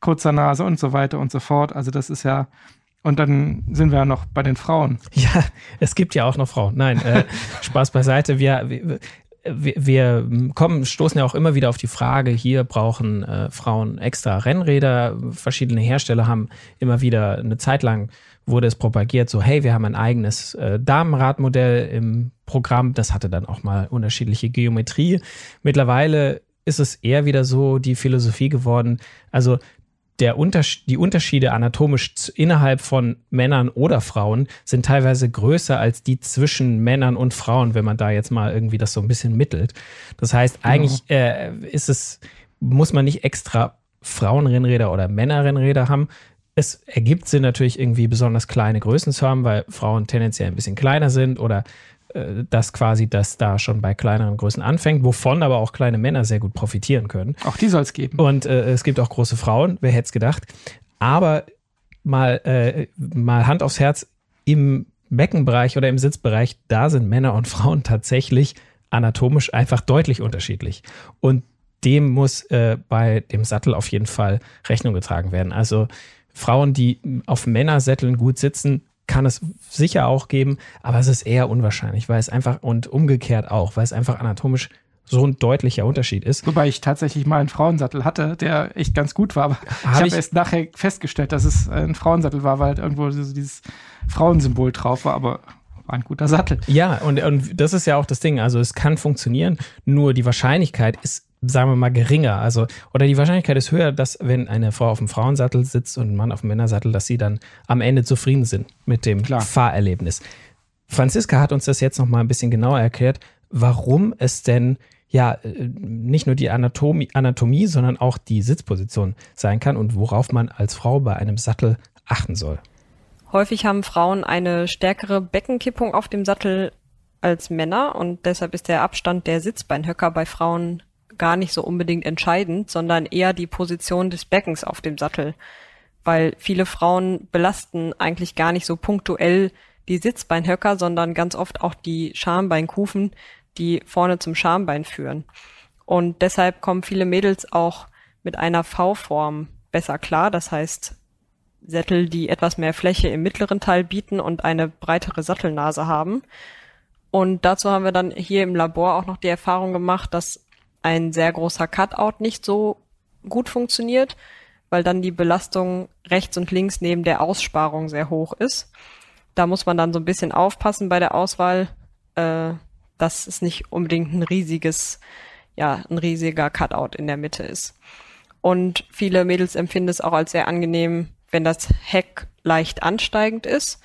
kurzer Nase und so weiter und so fort. Also das ist ja, und dann sind wir ja noch bei den Frauen. Ja, es gibt ja auch noch Frauen. Nein, äh, Spaß beiseite. Wir, wir, wir, kommen, stoßen ja auch immer wieder auf die Frage, hier brauchen äh, Frauen extra Rennräder. Verschiedene Hersteller haben immer wieder eine Zeit lang wurde es propagiert, so hey, wir haben ein eigenes äh, Damenradmodell im Programm. Das hatte dann auch mal unterschiedliche Geometrie. Mittlerweile ist es eher wieder so die Philosophie geworden, also der Unters die Unterschiede anatomisch innerhalb von Männern oder Frauen sind teilweise größer als die zwischen Männern und Frauen, wenn man da jetzt mal irgendwie das so ein bisschen mittelt. Das heißt, genau. eigentlich äh, ist es, muss man nicht extra Frauenrennräder oder Männerrennräder haben, es ergibt Sinn natürlich irgendwie besonders kleine Größen zu haben, weil Frauen tendenziell ein bisschen kleiner sind oder dass quasi das da schon bei kleineren Größen anfängt, wovon aber auch kleine Männer sehr gut profitieren können. Auch die soll es geben. Und äh, es gibt auch große Frauen, wer hätte es gedacht. Aber mal, äh, mal Hand aufs Herz, im Beckenbereich oder im Sitzbereich, da sind Männer und Frauen tatsächlich anatomisch einfach deutlich unterschiedlich. Und dem muss äh, bei dem Sattel auf jeden Fall Rechnung getragen werden. Also Frauen, die auf Männersätteln gut sitzen, kann es sicher auch geben, aber es ist eher unwahrscheinlich, weil es einfach und umgekehrt auch, weil es einfach anatomisch so ein deutlicher Unterschied ist. Wobei ich tatsächlich mal einen Frauensattel hatte, der echt ganz gut war, aber hab ich habe erst nachher festgestellt, dass es ein Frauensattel war, weil halt irgendwo dieses Frauensymbol drauf war, aber war ein guter Sattel. Ja, und, und das ist ja auch das Ding. Also es kann funktionieren, nur die Wahrscheinlichkeit ist sagen wir mal, geringer. Also, oder die Wahrscheinlichkeit ist höher, dass wenn eine Frau auf dem Frauensattel sitzt und ein Mann auf dem Männersattel, dass sie dann am Ende zufrieden sind mit dem Klar. Fahrerlebnis. Franziska hat uns das jetzt noch mal ein bisschen genauer erklärt, warum es denn ja äh, nicht nur die Anatomie, Anatomie, sondern auch die Sitzposition sein kann und worauf man als Frau bei einem Sattel achten soll. Häufig haben Frauen eine stärkere Beckenkippung auf dem Sattel als Männer und deshalb ist der Abstand der Sitzbeinhöcker bei Frauen gar nicht so unbedingt entscheidend, sondern eher die Position des Beckens auf dem Sattel. Weil viele Frauen belasten eigentlich gar nicht so punktuell die Sitzbeinhöcker, sondern ganz oft auch die Schambeinkufen, die vorne zum Schambein führen. Und deshalb kommen viele Mädels auch mit einer V-Form besser klar. Das heißt, Sättel, die etwas mehr Fläche im mittleren Teil bieten und eine breitere Sattelnase haben. Und dazu haben wir dann hier im Labor auch noch die Erfahrung gemacht, dass ein sehr großer Cutout nicht so gut funktioniert, weil dann die Belastung rechts und links neben der Aussparung sehr hoch ist. Da muss man dann so ein bisschen aufpassen bei der Auswahl, äh, dass es nicht unbedingt ein riesiges, ja, ein riesiger Cutout in der Mitte ist. Und viele Mädels empfinden es auch als sehr angenehm, wenn das Heck leicht ansteigend ist,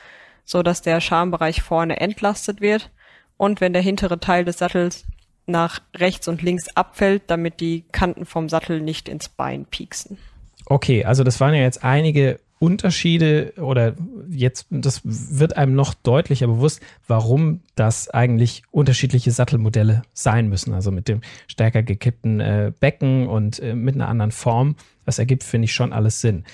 so dass der Schambereich vorne entlastet wird und wenn der hintere Teil des Sattels nach rechts und links abfällt, damit die Kanten vom Sattel nicht ins Bein pieksen. Okay, also das waren ja jetzt einige Unterschiede oder jetzt, das wird einem noch deutlicher bewusst, warum das eigentlich unterschiedliche Sattelmodelle sein müssen. Also mit dem stärker gekippten äh, Becken und äh, mit einer anderen Form. Das ergibt, finde ich, schon alles Sinn.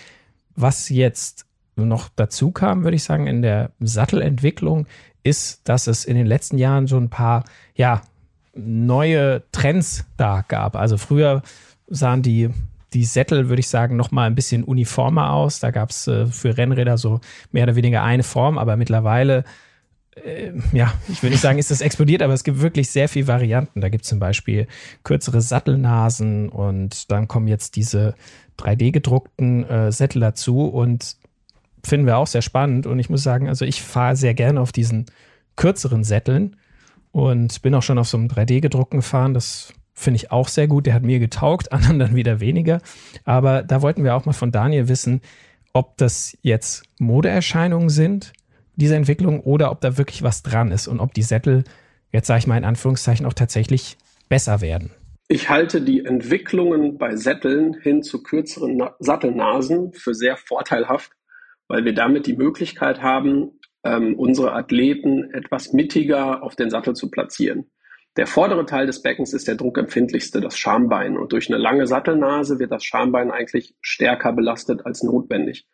Was jetzt noch dazu kam, würde ich sagen, in der Sattelentwicklung, ist, dass es in den letzten Jahren so ein paar, ja, neue Trends da gab. Also früher sahen die, die Sättel, würde ich sagen, noch mal ein bisschen uniformer aus. Da gab es äh, für Rennräder so mehr oder weniger eine Form, aber mittlerweile äh, ja, ich will nicht sagen, ist das explodiert, aber es gibt wirklich sehr viele Varianten. Da gibt es zum Beispiel kürzere Sattelnasen und dann kommen jetzt diese 3D-gedruckten äh, Sättel dazu und finden wir auch sehr spannend. Und ich muss sagen, also ich fahre sehr gerne auf diesen kürzeren Sätteln und bin auch schon auf so einem 3D-gedruckten gefahren. Das finde ich auch sehr gut. Der hat mir getaugt, anderen dann wieder weniger. Aber da wollten wir auch mal von Daniel wissen, ob das jetzt Modeerscheinungen sind, diese Entwicklung, oder ob da wirklich was dran ist und ob die Sättel, jetzt sage ich mal in Anführungszeichen, auch tatsächlich besser werden. Ich halte die Entwicklungen bei Sätteln hin zu kürzeren Sattelnasen für sehr vorteilhaft, weil wir damit die Möglichkeit haben, ähm, unsere Athleten etwas mittiger auf den Sattel zu platzieren. Der vordere Teil des Beckens ist der druckempfindlichste, das Schambein. Und durch eine lange Sattelnase wird das Schambein eigentlich stärker belastet als notwendig.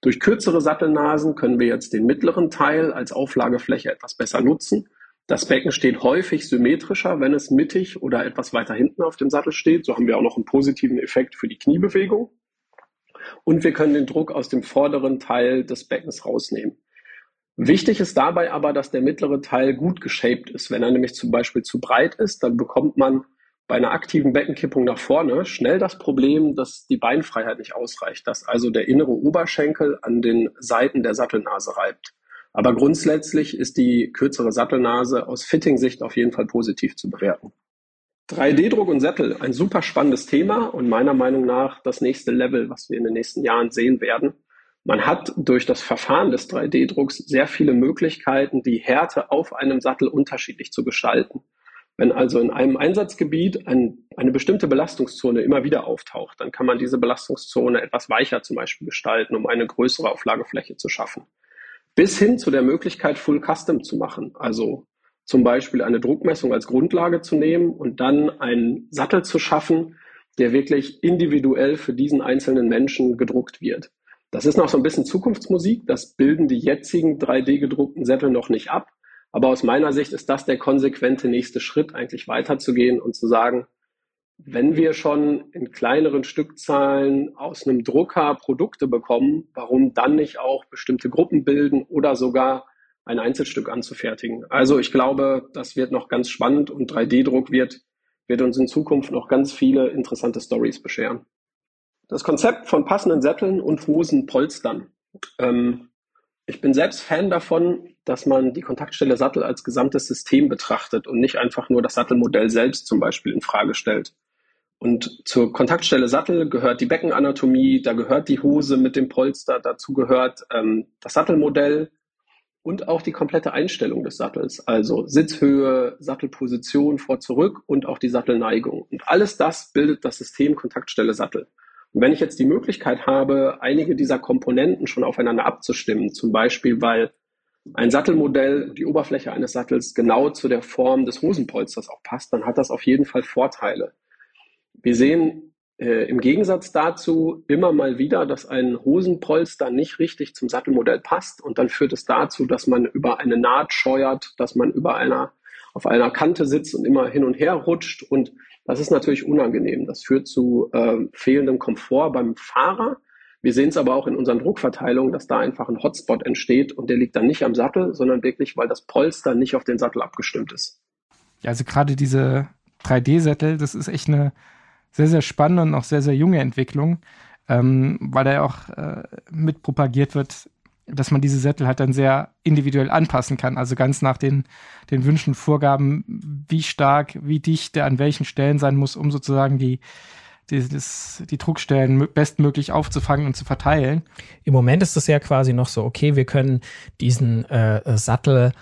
Durch kürzere Sattelnasen können wir jetzt den mittleren Teil als Auflagefläche etwas besser nutzen. Das Becken steht häufig symmetrischer, wenn es mittig oder etwas weiter hinten auf dem Sattel steht. So haben wir auch noch einen positiven Effekt für die Kniebewegung. Und wir können den Druck aus dem vorderen Teil des Beckens rausnehmen. Wichtig ist dabei aber, dass der mittlere Teil gut geshaped ist. Wenn er nämlich zum Beispiel zu breit ist, dann bekommt man bei einer aktiven Beckenkippung nach vorne schnell das Problem, dass die Beinfreiheit nicht ausreicht, dass also der innere Oberschenkel an den Seiten der Sattelnase reibt. Aber grundsätzlich ist die kürzere Sattelnase aus Fitting-Sicht auf jeden Fall positiv zu bewerten. 3D-Druck und Sättel, ein super spannendes Thema und meiner Meinung nach das nächste Level, was wir in den nächsten Jahren sehen werden. Man hat durch das Verfahren des 3D-Drucks sehr viele Möglichkeiten, die Härte auf einem Sattel unterschiedlich zu gestalten. Wenn also in einem Einsatzgebiet ein, eine bestimmte Belastungszone immer wieder auftaucht, dann kann man diese Belastungszone etwas weicher zum Beispiel gestalten, um eine größere Auflagefläche zu schaffen. Bis hin zu der Möglichkeit, Full Custom zu machen. Also zum Beispiel eine Druckmessung als Grundlage zu nehmen und dann einen Sattel zu schaffen, der wirklich individuell für diesen einzelnen Menschen gedruckt wird. Das ist noch so ein bisschen Zukunftsmusik. Das bilden die jetzigen 3D gedruckten Sättel noch nicht ab. Aber aus meiner Sicht ist das der konsequente nächste Schritt, eigentlich weiterzugehen und zu sagen, wenn wir schon in kleineren Stückzahlen aus einem Drucker Produkte bekommen, warum dann nicht auch bestimmte Gruppen bilden oder sogar ein Einzelstück anzufertigen? Also ich glaube, das wird noch ganz spannend und 3D-Druck wird, wird uns in Zukunft noch ganz viele interessante Stories bescheren. Das Konzept von passenden Sätteln und Hosen polstern. Ähm, ich bin selbst Fan davon, dass man die Kontaktstelle Sattel als gesamtes System betrachtet und nicht einfach nur das Sattelmodell selbst zum Beispiel in Frage stellt. Und zur Kontaktstelle Sattel gehört die Beckenanatomie, da gehört die Hose mit dem Polster, dazu gehört ähm, das Sattelmodell und auch die komplette Einstellung des Sattels, also Sitzhöhe, Sattelposition vor zurück und auch die Sattelneigung. Und alles das bildet das System Kontaktstelle Sattel. Und wenn ich jetzt die Möglichkeit habe, einige dieser Komponenten schon aufeinander abzustimmen, zum Beispiel weil ein Sattelmodell, die Oberfläche eines Sattels genau zu der Form des Hosenpolsters auch passt, dann hat das auf jeden Fall Vorteile. Wir sehen äh, im Gegensatz dazu immer mal wieder, dass ein Hosenpolster nicht richtig zum Sattelmodell passt und dann führt es dazu, dass man über eine Naht scheuert, dass man über einer, auf einer Kante sitzt und immer hin und her rutscht und das ist natürlich unangenehm. Das führt zu äh, fehlendem Komfort beim Fahrer. Wir sehen es aber auch in unseren Druckverteilungen, dass da einfach ein Hotspot entsteht und der liegt dann nicht am Sattel, sondern wirklich, weil das Polster nicht auf den Sattel abgestimmt ist. Ja, also gerade diese 3D-Sättel, das ist echt eine sehr, sehr spannende und auch sehr, sehr junge Entwicklung, ähm, weil da ja auch äh, mit propagiert wird, dass man diese Sättel halt dann sehr individuell anpassen kann. Also ganz nach den, den Wünschen, Vorgaben, wie stark, wie dicht der an welchen Stellen sein muss, um sozusagen die, die, das, die Druckstellen bestmöglich aufzufangen und zu verteilen. Im Moment ist es ja quasi noch so, okay, wir können diesen äh, Sattel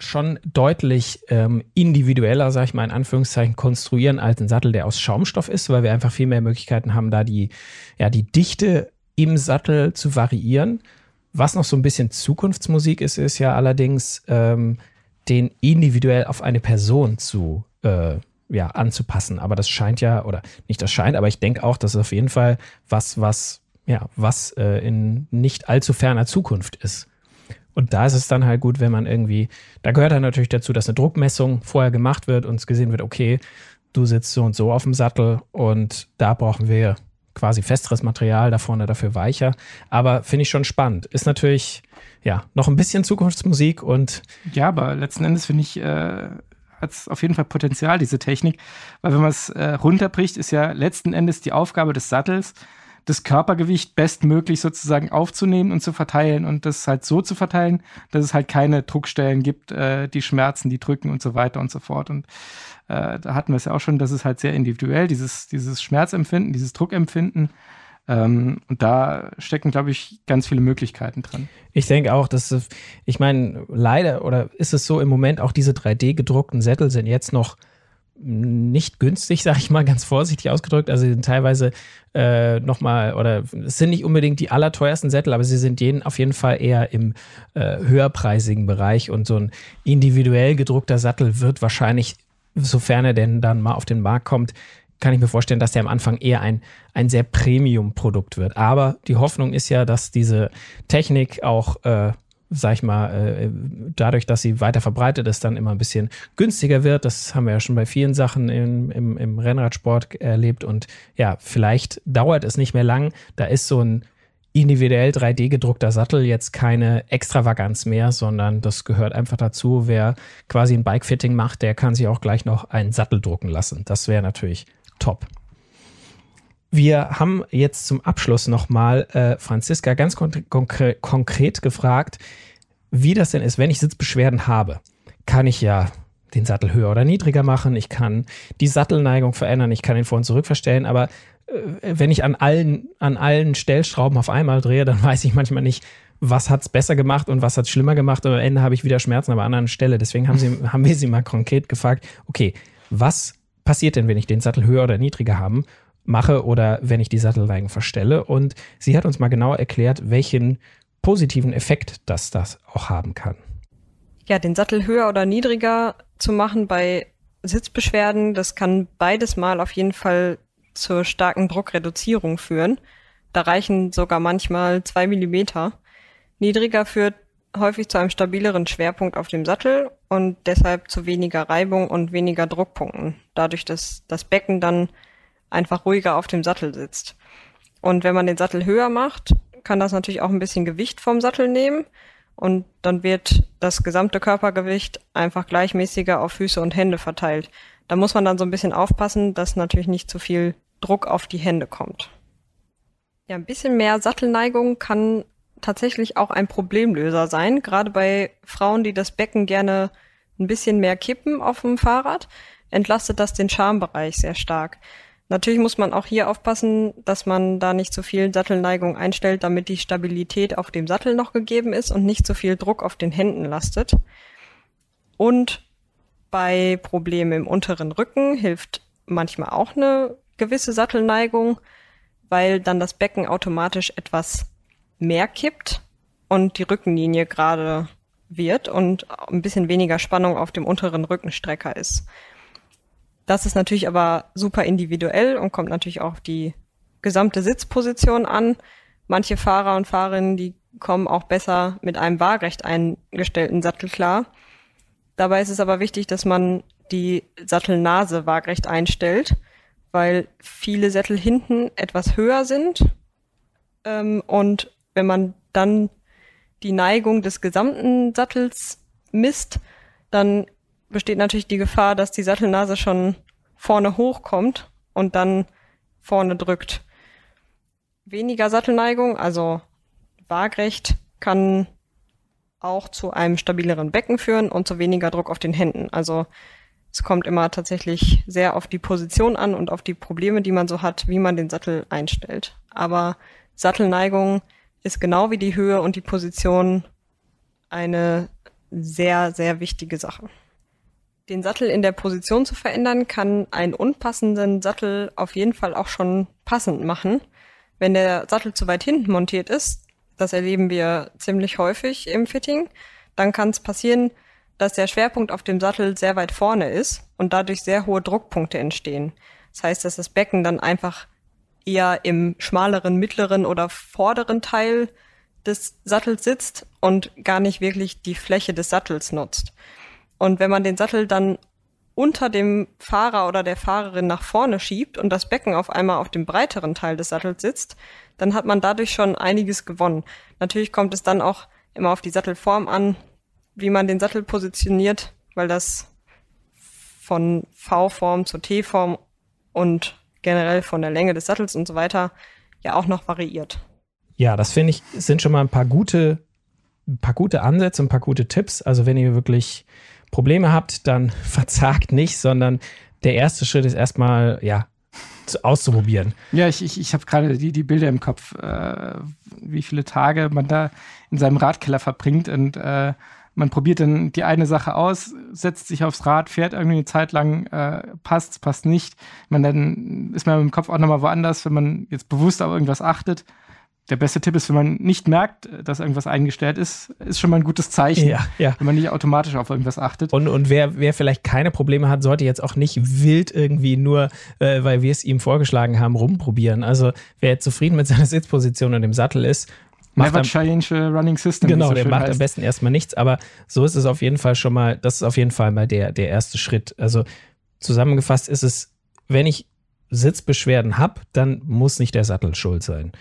schon deutlich ähm, individueller, sag ich mal in Anführungszeichen, konstruieren als ein Sattel, der aus Schaumstoff ist, weil wir einfach viel mehr Möglichkeiten haben, da die, ja, die Dichte im Sattel zu variieren. Was noch so ein bisschen Zukunftsmusik ist, ist ja allerdings, ähm, den individuell auf eine Person zu äh, ja, anzupassen. Aber das scheint ja, oder nicht das scheint, aber ich denke auch, das ist auf jeden Fall was, was, ja, was äh, in nicht allzu ferner Zukunft ist. Und da ist es dann halt gut, wenn man irgendwie, da gehört dann natürlich dazu, dass eine Druckmessung vorher gemacht wird und es gesehen wird, okay, du sitzt so und so auf dem Sattel und da brauchen wir quasi festeres Material, da vorne dafür weicher. Aber finde ich schon spannend. Ist natürlich, ja, noch ein bisschen Zukunftsmusik und. Ja, aber letzten Endes finde ich, äh, hat es auf jeden Fall Potenzial, diese Technik. Weil wenn man es äh, runterbricht, ist ja letzten Endes die Aufgabe des Sattels, das Körpergewicht bestmöglich sozusagen aufzunehmen und zu verteilen und das halt so zu verteilen, dass es halt keine Druckstellen gibt, äh, die schmerzen, die drücken und so weiter und so fort. Und äh, da hatten wir es ja auch schon, das ist halt sehr individuell, dieses, dieses Schmerzempfinden, dieses Druckempfinden. Ähm, und da stecken, glaube ich, ganz viele Möglichkeiten dran. Ich denke auch, dass, ich meine, leider oder ist es so im Moment auch diese 3D gedruckten Sättel sind jetzt noch nicht günstig, sage ich mal ganz vorsichtig ausgedrückt. Also sind teilweise äh, nochmal, oder es sind nicht unbedingt die allerteuersten Sättel, aber sie sind jeden, auf jeden Fall eher im äh, höherpreisigen Bereich und so ein individuell gedruckter Sattel wird wahrscheinlich, sofern er denn dann mal auf den Markt kommt, kann ich mir vorstellen, dass der am Anfang eher ein, ein sehr Premium-Produkt wird. Aber die Hoffnung ist ja, dass diese Technik auch äh, sag ich mal, äh, dadurch, dass sie weiter verbreitet ist, dann immer ein bisschen günstiger wird. Das haben wir ja schon bei vielen Sachen im, im, im Rennradsport erlebt. Und ja, vielleicht dauert es nicht mehr lang. Da ist so ein individuell 3D gedruckter Sattel jetzt keine Extravaganz mehr, sondern das gehört einfach dazu. Wer quasi ein Bike-Fitting macht, der kann sich auch gleich noch einen Sattel drucken lassen. Das wäre natürlich top. Wir haben jetzt zum Abschluss nochmal äh, Franziska ganz konkre konkret gefragt, wie das denn ist, wenn ich Sitzbeschwerden habe. Kann ich ja den Sattel höher oder niedriger machen, ich kann die Sattelneigung verändern, ich kann ihn vor und zurück verstellen, aber äh, wenn ich an allen, an allen Stellschrauben auf einmal drehe, dann weiß ich manchmal nicht, was hat's besser gemacht und was hat's schlimmer gemacht und am Ende habe ich wieder Schmerzen an einer anderen Stelle. Deswegen haben, sie, haben wir sie mal konkret gefragt, okay, was passiert denn, wenn ich den Sattel höher oder niedriger haben mache oder wenn ich die Sattelneigen verstelle. Und sie hat uns mal genau erklärt, welchen positiven Effekt das das auch haben kann. Ja, den Sattel höher oder niedriger zu machen bei Sitzbeschwerden, das kann beides mal auf jeden Fall zur starken Druckreduzierung führen. Da reichen sogar manchmal zwei Millimeter. Niedriger führt häufig zu einem stabileren Schwerpunkt auf dem Sattel und deshalb zu weniger Reibung und weniger Druckpunkten, dadurch, dass das Becken dann einfach ruhiger auf dem Sattel sitzt. Und wenn man den Sattel höher macht, kann das natürlich auch ein bisschen Gewicht vom Sattel nehmen und dann wird das gesamte Körpergewicht einfach gleichmäßiger auf Füße und Hände verteilt. Da muss man dann so ein bisschen aufpassen, dass natürlich nicht zu viel Druck auf die Hände kommt. Ja, ein bisschen mehr Sattelneigung kann tatsächlich auch ein Problemlöser sein, gerade bei Frauen, die das Becken gerne ein bisschen mehr kippen auf dem Fahrrad, entlastet das den Schambereich sehr stark. Natürlich muss man auch hier aufpassen, dass man da nicht zu viel Sattelneigung einstellt, damit die Stabilität auf dem Sattel noch gegeben ist und nicht zu viel Druck auf den Händen lastet. Und bei Problemen im unteren Rücken hilft manchmal auch eine gewisse Sattelneigung, weil dann das Becken automatisch etwas mehr kippt und die Rückenlinie gerade wird und ein bisschen weniger Spannung auf dem unteren Rückenstrecker ist. Das ist natürlich aber super individuell und kommt natürlich auch auf die gesamte Sitzposition an. Manche Fahrer und Fahrerinnen, die kommen auch besser mit einem waagrecht eingestellten Sattel klar. Dabei ist es aber wichtig, dass man die Sattelnase waagrecht einstellt, weil viele Sättel hinten etwas höher sind ähm, und wenn man dann die Neigung des gesamten Sattels misst, dann besteht natürlich die Gefahr, dass die Sattelnase schon vorne hochkommt und dann vorne drückt. Weniger Sattelneigung, also waagrecht, kann auch zu einem stabileren Becken führen und zu weniger Druck auf den Händen. Also es kommt immer tatsächlich sehr auf die Position an und auf die Probleme, die man so hat, wie man den Sattel einstellt. Aber Sattelneigung ist genau wie die Höhe und die Position eine sehr, sehr wichtige Sache. Den Sattel in der Position zu verändern, kann einen unpassenden Sattel auf jeden Fall auch schon passend machen. Wenn der Sattel zu weit hinten montiert ist, das erleben wir ziemlich häufig im Fitting, dann kann es passieren, dass der Schwerpunkt auf dem Sattel sehr weit vorne ist und dadurch sehr hohe Druckpunkte entstehen. Das heißt, dass das Becken dann einfach eher im schmaleren, mittleren oder vorderen Teil des Sattels sitzt und gar nicht wirklich die Fläche des Sattels nutzt. Und wenn man den Sattel dann unter dem Fahrer oder der Fahrerin nach vorne schiebt und das Becken auf einmal auf dem breiteren Teil des Sattels sitzt, dann hat man dadurch schon einiges gewonnen. Natürlich kommt es dann auch immer auf die Sattelform an, wie man den Sattel positioniert, weil das von V-Form zur T-Form und generell von der Länge des Sattels und so weiter ja auch noch variiert. Ja, das finde ich, sind schon mal ein paar gute, ein paar gute Ansätze, ein paar gute Tipps. Also wenn ihr wirklich Probleme habt, dann verzagt nicht, sondern der erste Schritt ist erstmal, ja, auszuprobieren. Ja, ich, ich, ich habe gerade die, die Bilder im Kopf, äh, wie viele Tage man da in seinem Radkeller verbringt und äh, man probiert dann die eine Sache aus, setzt sich aufs Rad, fährt irgendwie eine Zeit lang, äh, passt, passt nicht. Man dann ist man im Kopf auch nochmal woanders, wenn man jetzt bewusst auf irgendwas achtet. Der beste Tipp ist, wenn man nicht merkt, dass irgendwas eingestellt ist, ist schon mal ein gutes Zeichen, ja, ja. wenn man nicht automatisch auf irgendwas achtet. Und, und wer, wer vielleicht keine Probleme hat, sollte jetzt auch nicht wild irgendwie nur, äh, weil wir es ihm vorgeschlagen haben, rumprobieren. Also wer zufrieden mit seiner Sitzposition und dem Sattel ist, Never change a running system. Genau, so der macht heißt. am besten erstmal nichts, aber so ist es auf jeden Fall schon mal, das ist auf jeden Fall mal der, der erste Schritt. Also zusammengefasst ist es, wenn ich Sitzbeschwerden habe, dann muss nicht der Sattel schuld sein.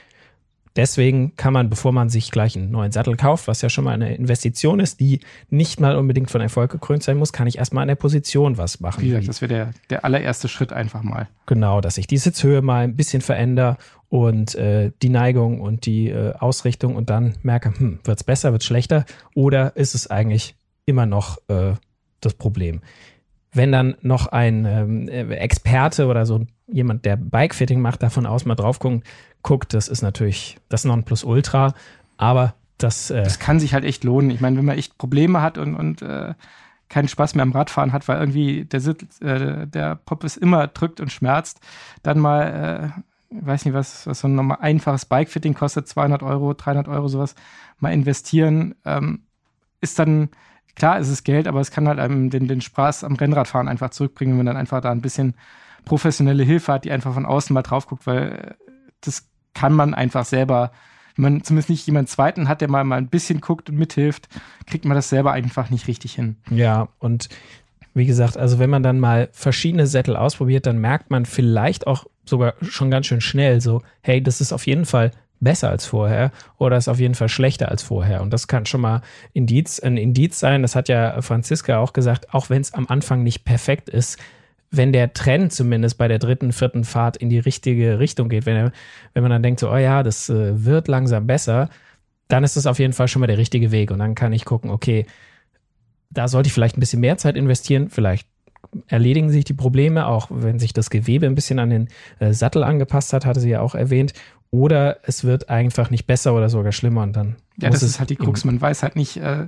Deswegen kann man, bevor man sich gleich einen neuen Sattel kauft, was ja schon mal eine Investition ist, die nicht mal unbedingt von Erfolg gekrönt sein muss, kann ich erstmal an der Position was machen. Wie gesagt, das wäre der, der allererste Schritt einfach mal. Genau, dass ich die Sitzhöhe mal ein bisschen verändere und äh, die Neigung und die äh, Ausrichtung und dann merke, hm, wird es besser, wird es schlechter oder ist es eigentlich immer noch äh, das Problem? Wenn dann noch ein ähm, Experte oder so jemand, der Bikefitting macht, davon aus mal drauf gucken, guckt, das ist natürlich das Nonplusultra, aber das. Äh das kann sich halt echt lohnen. Ich meine, wenn man echt Probleme hat und, und äh, keinen Spaß mehr am Radfahren hat, weil irgendwie der, Sitz, äh, der Pop es immer drückt und schmerzt, dann mal, äh, weiß nicht, was, was so ein normal einfaches Bikefitting kostet, 200 Euro, 300 Euro, sowas, mal investieren, ähm, ist dann, klar, ist es Geld, aber es kann halt einem den, den Spaß am Rennradfahren einfach zurückbringen, wenn man dann einfach da ein bisschen professionelle Hilfe hat, die einfach von außen mal drauf guckt, weil das kann man einfach selber, wenn man zumindest nicht jemanden zweiten hat, der mal, mal ein bisschen guckt und mithilft, kriegt man das selber einfach nicht richtig hin. Ja, und wie gesagt, also wenn man dann mal verschiedene Sättel ausprobiert, dann merkt man vielleicht auch sogar schon ganz schön schnell so, hey, das ist auf jeden Fall besser als vorher oder ist auf jeden Fall schlechter als vorher. Und das kann schon mal Indiz, ein Indiz sein. Das hat ja Franziska auch gesagt, auch wenn es am Anfang nicht perfekt ist, wenn der Trend zumindest bei der dritten, vierten Fahrt in die richtige Richtung geht, wenn, er, wenn man dann denkt, so, oh ja, das äh, wird langsam besser, dann ist das auf jeden Fall schon mal der richtige Weg. Und dann kann ich gucken, okay, da sollte ich vielleicht ein bisschen mehr Zeit investieren, vielleicht erledigen sich die Probleme, auch wenn sich das Gewebe ein bisschen an den äh, Sattel angepasst hat, hatte sie ja auch erwähnt. Oder es wird einfach nicht besser oder sogar schlimmer und dann. Ja, das ist halt die Krux. Man weiß halt nicht, äh,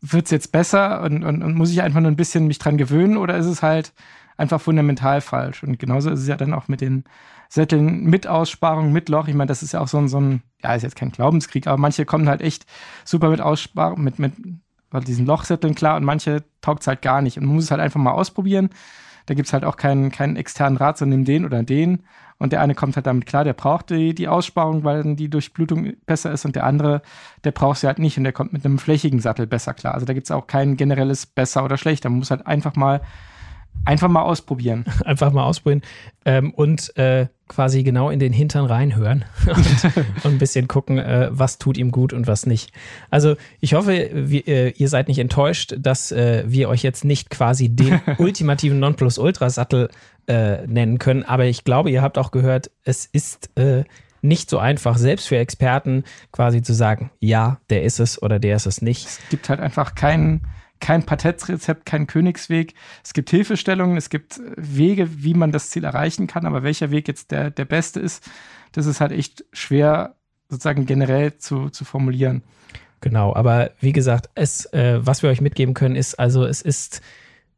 wird es jetzt besser und, und, und muss ich einfach nur ein bisschen mich dran gewöhnen oder ist es halt einfach fundamental falsch? Und genauso ist es ja dann auch mit den Sätteln mit Aussparung, mit Loch. Ich meine, das ist ja auch so ein, so ein, ja, ist jetzt kein Glaubenskrieg, aber manche kommen halt echt super mit Aussparung, mit, mit diesen Lochsätteln klar und manche taugt es halt gar nicht. Und man muss es halt einfach mal ausprobieren. Da gibt es halt auch keinen, keinen externen Rat, sondern nimm den oder den. Und der eine kommt halt damit klar, der braucht die, die Aussparung, weil dann die Durchblutung besser ist. Und der andere, der braucht sie halt nicht und der kommt mit einem flächigen Sattel besser klar. Also da gibt es auch kein generelles besser oder schlechter. Man muss halt einfach mal Einfach mal ausprobieren. Einfach mal ausprobieren ähm, und äh, quasi genau in den Hintern reinhören und, und ein bisschen gucken, äh, was tut ihm gut und was nicht. Also ich hoffe, wie, äh, ihr seid nicht enttäuscht, dass äh, wir euch jetzt nicht quasi den ultimativen Nonplusultra-Sattel äh, nennen können, aber ich glaube, ihr habt auch gehört, es ist äh, nicht so einfach, selbst für Experten quasi zu sagen, ja, der ist es oder der ist es nicht. Es gibt halt einfach keinen kein Patentrezept, kein Königsweg. Es gibt Hilfestellungen, es gibt Wege, wie man das Ziel erreichen kann, aber welcher Weg jetzt der, der beste ist, das ist halt echt schwer sozusagen generell zu, zu formulieren. Genau, aber wie gesagt, es, äh, was wir euch mitgeben können, ist also, es ist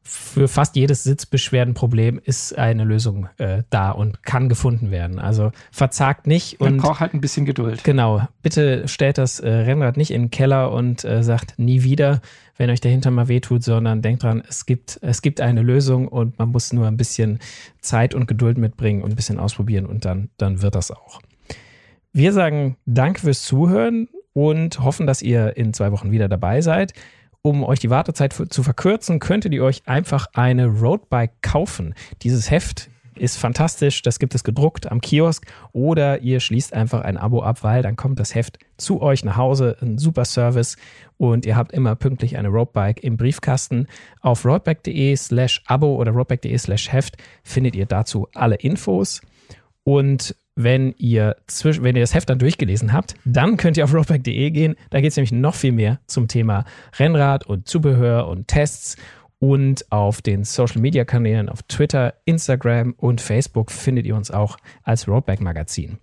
für fast jedes Sitzbeschwerdenproblem ist eine Lösung äh, da und kann gefunden werden. Also verzagt nicht. Man und braucht halt ein bisschen Geduld. Genau. Bitte stellt das äh, Rennrad nicht in den Keller und äh, sagt nie wieder, wenn euch dahinter mal wehtut, sondern denkt dran, es gibt, es gibt eine Lösung und man muss nur ein bisschen Zeit und Geduld mitbringen und ein bisschen ausprobieren und dann, dann wird das auch. Wir sagen Dank fürs Zuhören und hoffen, dass ihr in zwei Wochen wieder dabei seid. Um euch die Wartezeit zu verkürzen, könntet ihr euch einfach eine Roadbike kaufen. Dieses Heft ist fantastisch, das gibt es gedruckt am Kiosk oder ihr schließt einfach ein Abo ab, weil dann kommt das Heft zu euch nach Hause, ein super Service und ihr habt immer pünktlich eine Roadbike im Briefkasten. Auf roadbike.de slash Abo oder roadbike.de slash Heft findet ihr dazu alle Infos und wenn ihr, zwisch wenn ihr das Heft dann durchgelesen habt, dann könnt ihr auf roadback.de gehen. Da geht es nämlich noch viel mehr zum Thema Rennrad und Zubehör und Tests. Und auf den Social Media Kanälen auf Twitter, Instagram und Facebook findet ihr uns auch als Roadback Magazin.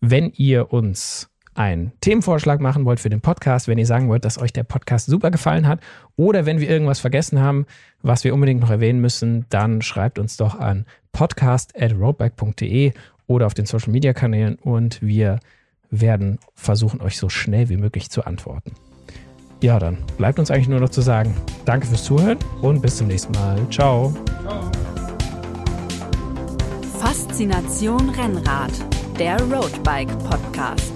Wenn ihr uns einen Themenvorschlag machen wollt für den Podcast, wenn ihr sagen wollt, dass euch der Podcast super gefallen hat oder wenn wir irgendwas vergessen haben, was wir unbedingt noch erwähnen müssen, dann schreibt uns doch an podcast@roadback.de oder auf den Social Media Kanälen und wir werden versuchen, euch so schnell wie möglich zu antworten. Ja, dann bleibt uns eigentlich nur noch zu sagen, danke fürs Zuhören und bis zum nächsten Mal. Ciao. Faszination Rennrad, der Roadbike Podcast.